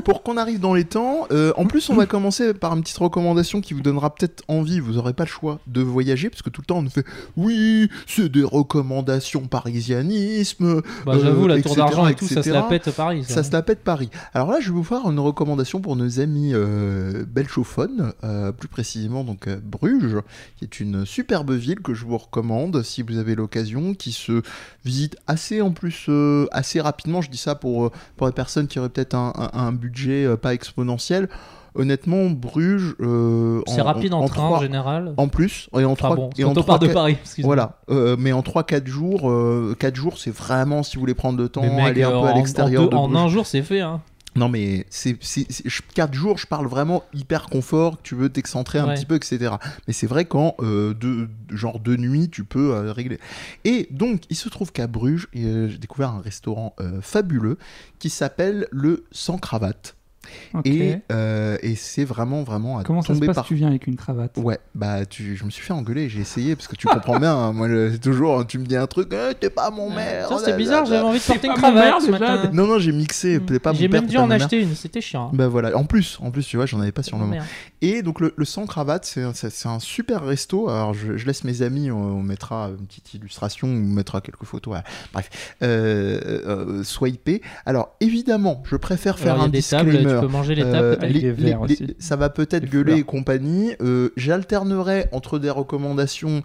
Pour qu'on arrive dans les temps, euh, en plus on va commencer par une petite recommandation qui vous donnera peut-être envie, vous n'aurez pas le choix de voyager, parce que tout le temps on nous fait oui, c'est des recommandations parisianisme, Bah, Euh, j'avoue, la etc., tour d'argent et tout, ça se la etc. pète Paris. Ça, ça se la pète Paris. Alors là je vais vous faire une recommandation pour nos amis euh, belgophones, euh, plus précisément donc euh, Bruges, qui est une superbe ville que je vous recommande si vous avez l'occasion, qui se visite assez en plus euh, assez rapidement, je dis ça pour, euh, pour les personnes qui auraient peut-être un, un- un budget euh, pas exponentiel. Honnêtement, Bruges. euh, C'est rapide en, train en général. En plus, et en Enfin bon, et quand en part de Paris. Voilà, euh, mais en 3-4 jours, euh, 4 jours, c'est vraiment si vous voulez prendre le temps, mec, aller un peu à l'extérieur en, de en un jour, c'est fait. Hein. Non, mais c'est, c'est, c'est- je- quatre jours, je parle vraiment hyper confort, que tu veux t'excentrer un Ouais. petit peu, etc. Mais c'est vrai qu'en euh, deux, genre deux nuits, tu peux euh, régler. Et donc, il se trouve qu'à Bruges, euh, j'ai découvert un restaurant euh, fabuleux qui s'appelle le Sans Cravate. Et, euh, et c'est vraiment, vraiment à Comment ça se passe par Tu viens avec une cravate? Ouais, bah tu, je me suis fait engueuler, j'ai essayé parce que tu comprends bien. hein, moi, le- c'est toujours, tu me dis un truc, eh, t'es pas mon mère. Tiens, oh c'est là bizarre, j'avais envie de porter une cravate ce matin. Non, non, j'ai mixé, t'es pas mon J'ai même dû en acheter une, c'était chiant. Bah voilà, en plus, en plus, tu vois, j'en avais pas sur le moment. Et donc le, le sans cravate, c'est un- super resto. Alors je, je laisse mes amis, on, on mettra une petite illustration, on mettra quelques photos. Bref, euh, euh, swiper. Alors évidemment, je préfère faire Alors, il y a un des tables, disclaimer. tu peux manger les tables. avec les- des verres les- aussi. ça va peut-être gueuler et compagnie. Euh, J'alternerai entre des recommandations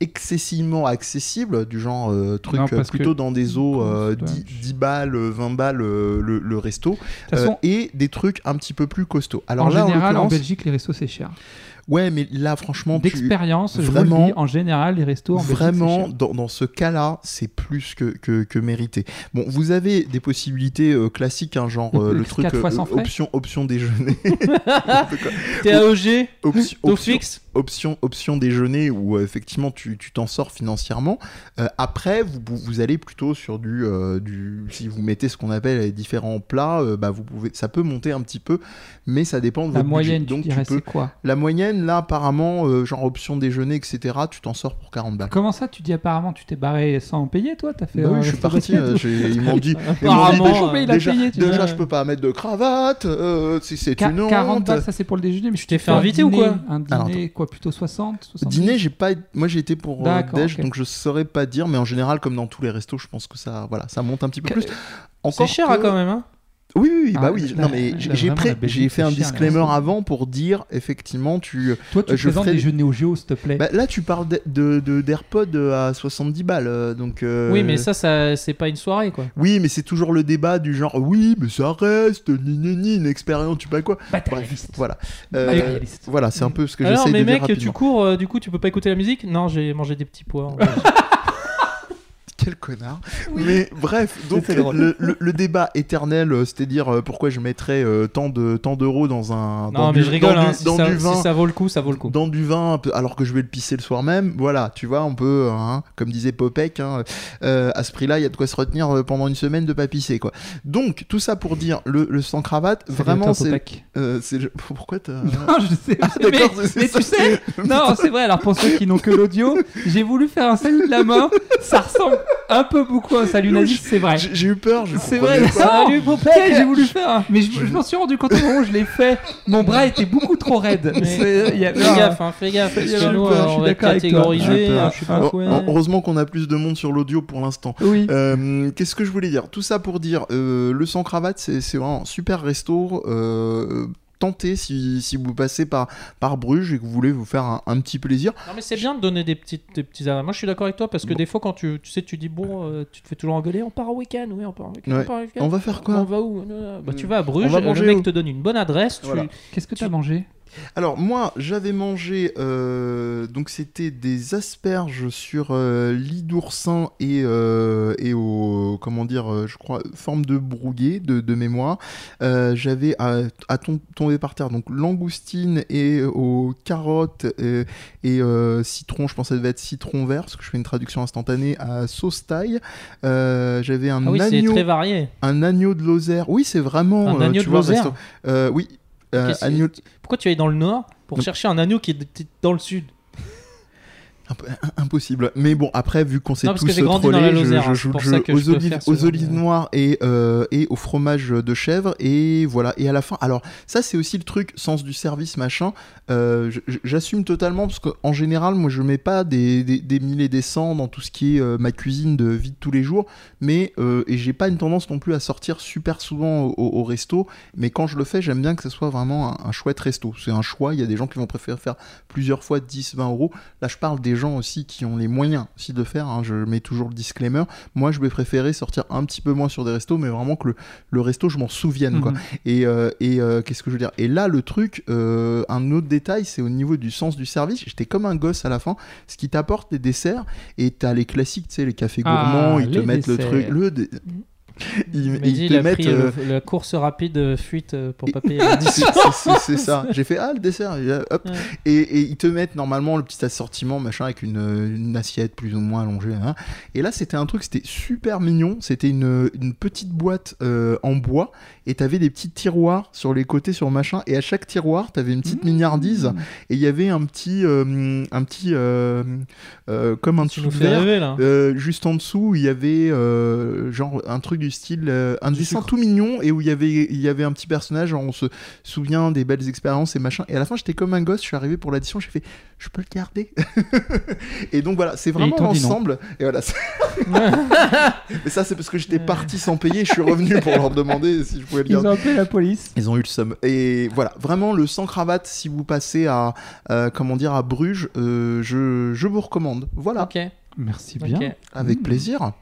excessivement accessibles, du genre euh, truc Non, euh, plutôt que- dans des eaux euh, Ouais. 10, 10 balles, euh, 20 balles euh, le, le resto, façon, euh, et des trucs un petit peu plus costauds. Alors en là, général, en, l'occurrence- Belgique, les restos, c'est cher. Ouais, mais là, franchement, tu... D'expérience, je vous vraiment- le dis, en général, les restos en Vraiment, dans, dans ce cas-là, c'est plus que, que, que mérité. Bon, vous avez des possibilités euh, classiques, hein, genre euh, le [laughs] truc Quatre fois sans frais option, option déjeuner, [laughs] TAEG, option, taux option, fixe. option, option déjeuner où euh, effectivement tu tu t'en sors financièrement. Euh, après, vous, vous, allez plutôt sur du, euh, du. Si vous mettez ce qu'on appelle les différents plats, euh, bah, vous pouvez, ça peut monter un petit peu, mais ça dépend de La votre moyenne, budget. tu Donc tu peux. quoi? La moyenne, là, apparemment, euh, genre option déjeuner, etc., tu t'en sors pour 40 balles. Comment ça, tu dis apparemment, tu t'es barré sans payer, toi? T'as fait Bah oui, un je suis parti. euh, j'ai- ils m'ont dit. [laughs] ils m'ont dit Apparemment, mais il a déjà, payé, tu déjà, vois. je peux pas mettre de cravate. euh, si c'est Qua- une honte. 40 balles, ça c'est pour le déjeuner, mais Tu t'es fait inviter ou quoi? Un Alors, dîner, quoi, plutôt 60 70 Dîner, j'ai pas. Moi, j'ai été pour euh, D'accord, déj, ok. donc je saurais pas dire, mais en général, comme dans tous les restos, je pense que ça, voilà, ça monte un petit peu Que- plus. C'est Encore cher que- hein, quand même. Hein. Oui, oui, oui, Ah, bah oui. là, non, mais j'ai fait un les disclaimer avant pour dire, effectivement, tu. Toi, tu Euh, je présentes ferai- des jeux Neo Geo, s'il te plaît. Bah, là, tu parles de- d'AirPod à 70 balles, euh, donc. euh, Oui, mais ça, ça c'est pas une soirée quoi. Oui, mais c'est toujours le débat du genre, oui, mais ça reste, ni ni ni, une expérience, tu sais pas quoi. Matérialiste. Voilà. Euh, voilà, c'est un peu ce que Alors, j'essaie mais de dire mec, tu cours, euh, du coup, tu peux pas écouter la musique? Non, j'ai mangé des petits pois. [laughs] Quel connard. Mais bref, donc le, le- le débat éternel, euh, c'est-à-dire euh, pourquoi je mettrais euh, tant de tant d'euros dans un dans non, du, mais je rigole. dans hein, du, si, ça, du vin, si ça vaut le coup, ça vaut le coup. dans du vin, alors que je vais le pisser le soir même. Voilà, tu vois, on peut, hein, comme disait Popek, hein, euh, à ce prix-là, il y a de quoi se retenir pendant une semaine de pas pisser, quoi. Donc tout ça pour dire, le, le sans cravate, vraiment, c'est, euh, c'est, [laughs] pourquoi t'as Non, je sais. [laughs] Ah, mais, mais tu sais, non, [laughs] c'est vrai. Alors pour ceux qui n'ont que l'audio, j'ai voulu faire un salut de la main. Ça ressemble un peu beaucoup un salut [laughs] naziste, c'est vrai. J'ai, eu peur, je C'est vrai. pas. Salut, J'ai voulu faire, un- mais je, je m'en suis rendu compte au moment où je l'ai fait. Mon bras était beaucoup trop raide. Mais- y a- Fais gaffe, hein, fais gaffe. Parce que nous, peur, euh, on va être catégorisé. Hein. Heureusement qu'on a plus de monde sur l'audio pour l'instant. Oui. Euh, Qu'est-ce que je voulais dire? Tout ça pour dire, euh, le sans cravate, c'est c'est vraiment un super resto. Euh, tentez si, si vous passez par, par Bruges et que vous voulez vous faire un, un petit plaisir. Non mais c'est bien de donner des petites des petits arrêts. Moi je suis d'accord avec toi parce que Bon. des fois quand tu, tu sais tu dis bon euh, tu te fais toujours engueuler on part au week-end oui on part au week-end Ouais. on va faire quoi on va où? Bah, tu vas à Bruges On va le manger mec où? te donne une bonne adresse tu-. Qu'est-ce que tu as mangé? Alors moi, j'avais mangé, euh, donc c'était des asperges sur euh, lit d'oursin et, euh, et au, comment dire, euh, je crois, forme de brouillé de, de mémoire. Euh, j'avais à, à tom- tomber par terre, donc langoustine et aux carottes et citron, je pensais que ça devait être citron vert, parce que je fais une traduction instantanée à sauce taille. J'avais un Ah oui agneau, très varié. un agneau de Lozère. Oui, c'est vraiment... Un agneau tu de vois, Lozère Oui. Euh, agneau, Pourquoi tu es dans le nord pour Donc- chercher un agneau qui est dans le sud? Impossible. Mais bon, après, vu qu'on s'est tous dans trollés, je, hein, joue aux olives, aux olives noires et, euh, et au fromage de chèvre. Et voilà. Et à la fin, alors, ça, c'est aussi le truc, sens du service, machin. Euh, J'assume totalement parce qu'en général, moi, je mets pas des, des, des mille et des cents dans tout ce qui est euh, ma cuisine de vie de tous les jours. Mais, euh, et j'ai pas une tendance non plus à sortir super souvent au, au- au resto. Mais quand je le fais, j'aime bien que ce soit vraiment un, un chouette resto. C'est un choix. Il y a des gens qui vont préférer faire plusieurs fois 10, 20 euros. Là, je parle des gens aussi qui ont les moyens aussi de faire. hein. Je mets toujours le disclaimer. Moi, je vais préférer sortir un petit peu moins sur des restos, mais vraiment que le, le resto, je m'en souvienne. Quoi. Mhm. Et, euh, et euh, qu'est-ce que je veux dire? Et là, le truc, euh, un autre détail, c'est au niveau du sens du service. J'étais comme un gosse à la fin. Ce qui t'apporte des desserts, et t'as les classiques, tu sais, les cafés Ah, gourmands, ils te mettent le truc. Le, dé- Ils, [laughs] Il te il mettent. euh, le- la course rapide euh, fuite euh, pour pas payer [laughs] c'est- ça. [laughs] J'ai fait ah le dessert. hop. Ouais. Et, et ils te mettent normalement le petit assortiment machin avec une, une assiette plus ou moins allongée. hein. Et là c'était un truc, c'était super mignon. C'était une, une petite boîte euh, en bois et t'avais des petits tiroirs sur les côtés sur machin. Et à chaque tiroir t'avais une petite mignardise et il y avait un petit euh, un petit comme un dessous de verre. rêver là. Juste en dessous, il y avait genre un truc du style euh, un Du dessin sucre. tout mignon et où il y avait il y avait un petit personnage. On se souvient des belles expériences et machin. Et à la fin, j'étais comme un gosse. Je suis arrivé pour l'addition. J'ai fait, je peux le garder? [laughs] et donc voilà, c'est ils vraiment l'ensemble. Et voilà. c'est- [laughs] Mais ça, c'est parce que j'étais parti sans payer. Je suis revenu pour leur demander si je pouvais le Ils garder. ont appelé la police. Ils ont eu le somme. Et voilà, vraiment le sans cravate, si vous passez à, euh, comment dire, à Bruges, euh, je, je vous recommande. Voilà, Ok. Merci bien. avec Mm. plaisir.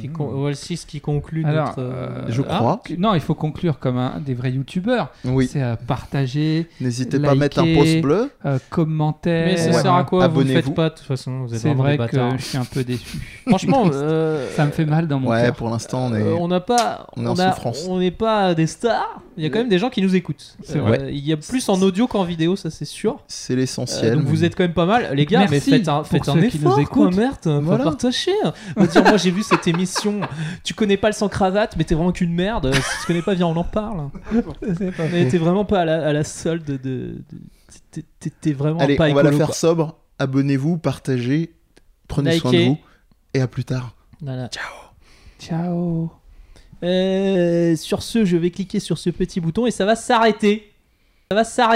Qui con- Walsis qui conclut Alors, notre. euh, Je ah, crois. non, il faut conclure comme un des vrais youtubeurs. Oui, C'est euh, partager, n'hésitez pas à mettre un pouce bleu. euh, commenter. Mais ça Ouais. sert à quoi Vous le Abonnez-vous. faites pas de toute façon. C'est vrai que je suis un peu déçu. [laughs] Franchement, euh, Ça me fait mal dans mon Ouais, cœur. pour l'instant, on est. Euh, on n'a pas, on est on en a- souffrance. on n'est pas des stars. Il y a quand même des gens qui nous écoutent. C'est Euh, vrai. Il y a plus en audio qu'en vidéo, ça c'est sûr. C'est Euh, l'essentiel. donc vous êtes quand même pas mal, les gars. Mais faites un, faites un ceux qui nous effort, écoutent. merde. Dire, moi j'ai vu cette émission. [laughs] Tu connais pas le sans cravate, mais t'es vraiment qu'une merde. Si tu connais pas, viens, on en parle. [laughs] Mais t'es vraiment pas à la, à la solde de. de- t'es- vraiment Allez, pas on va la faire quoi. sobre. Abonnez-vous, partagez, prenez soin de vous. Et à plus tard. Voilà. Ciao. Euh, sur ce, je vais cliquer sur ce petit bouton et ça va s'arrêter. Ça va s'arrêter.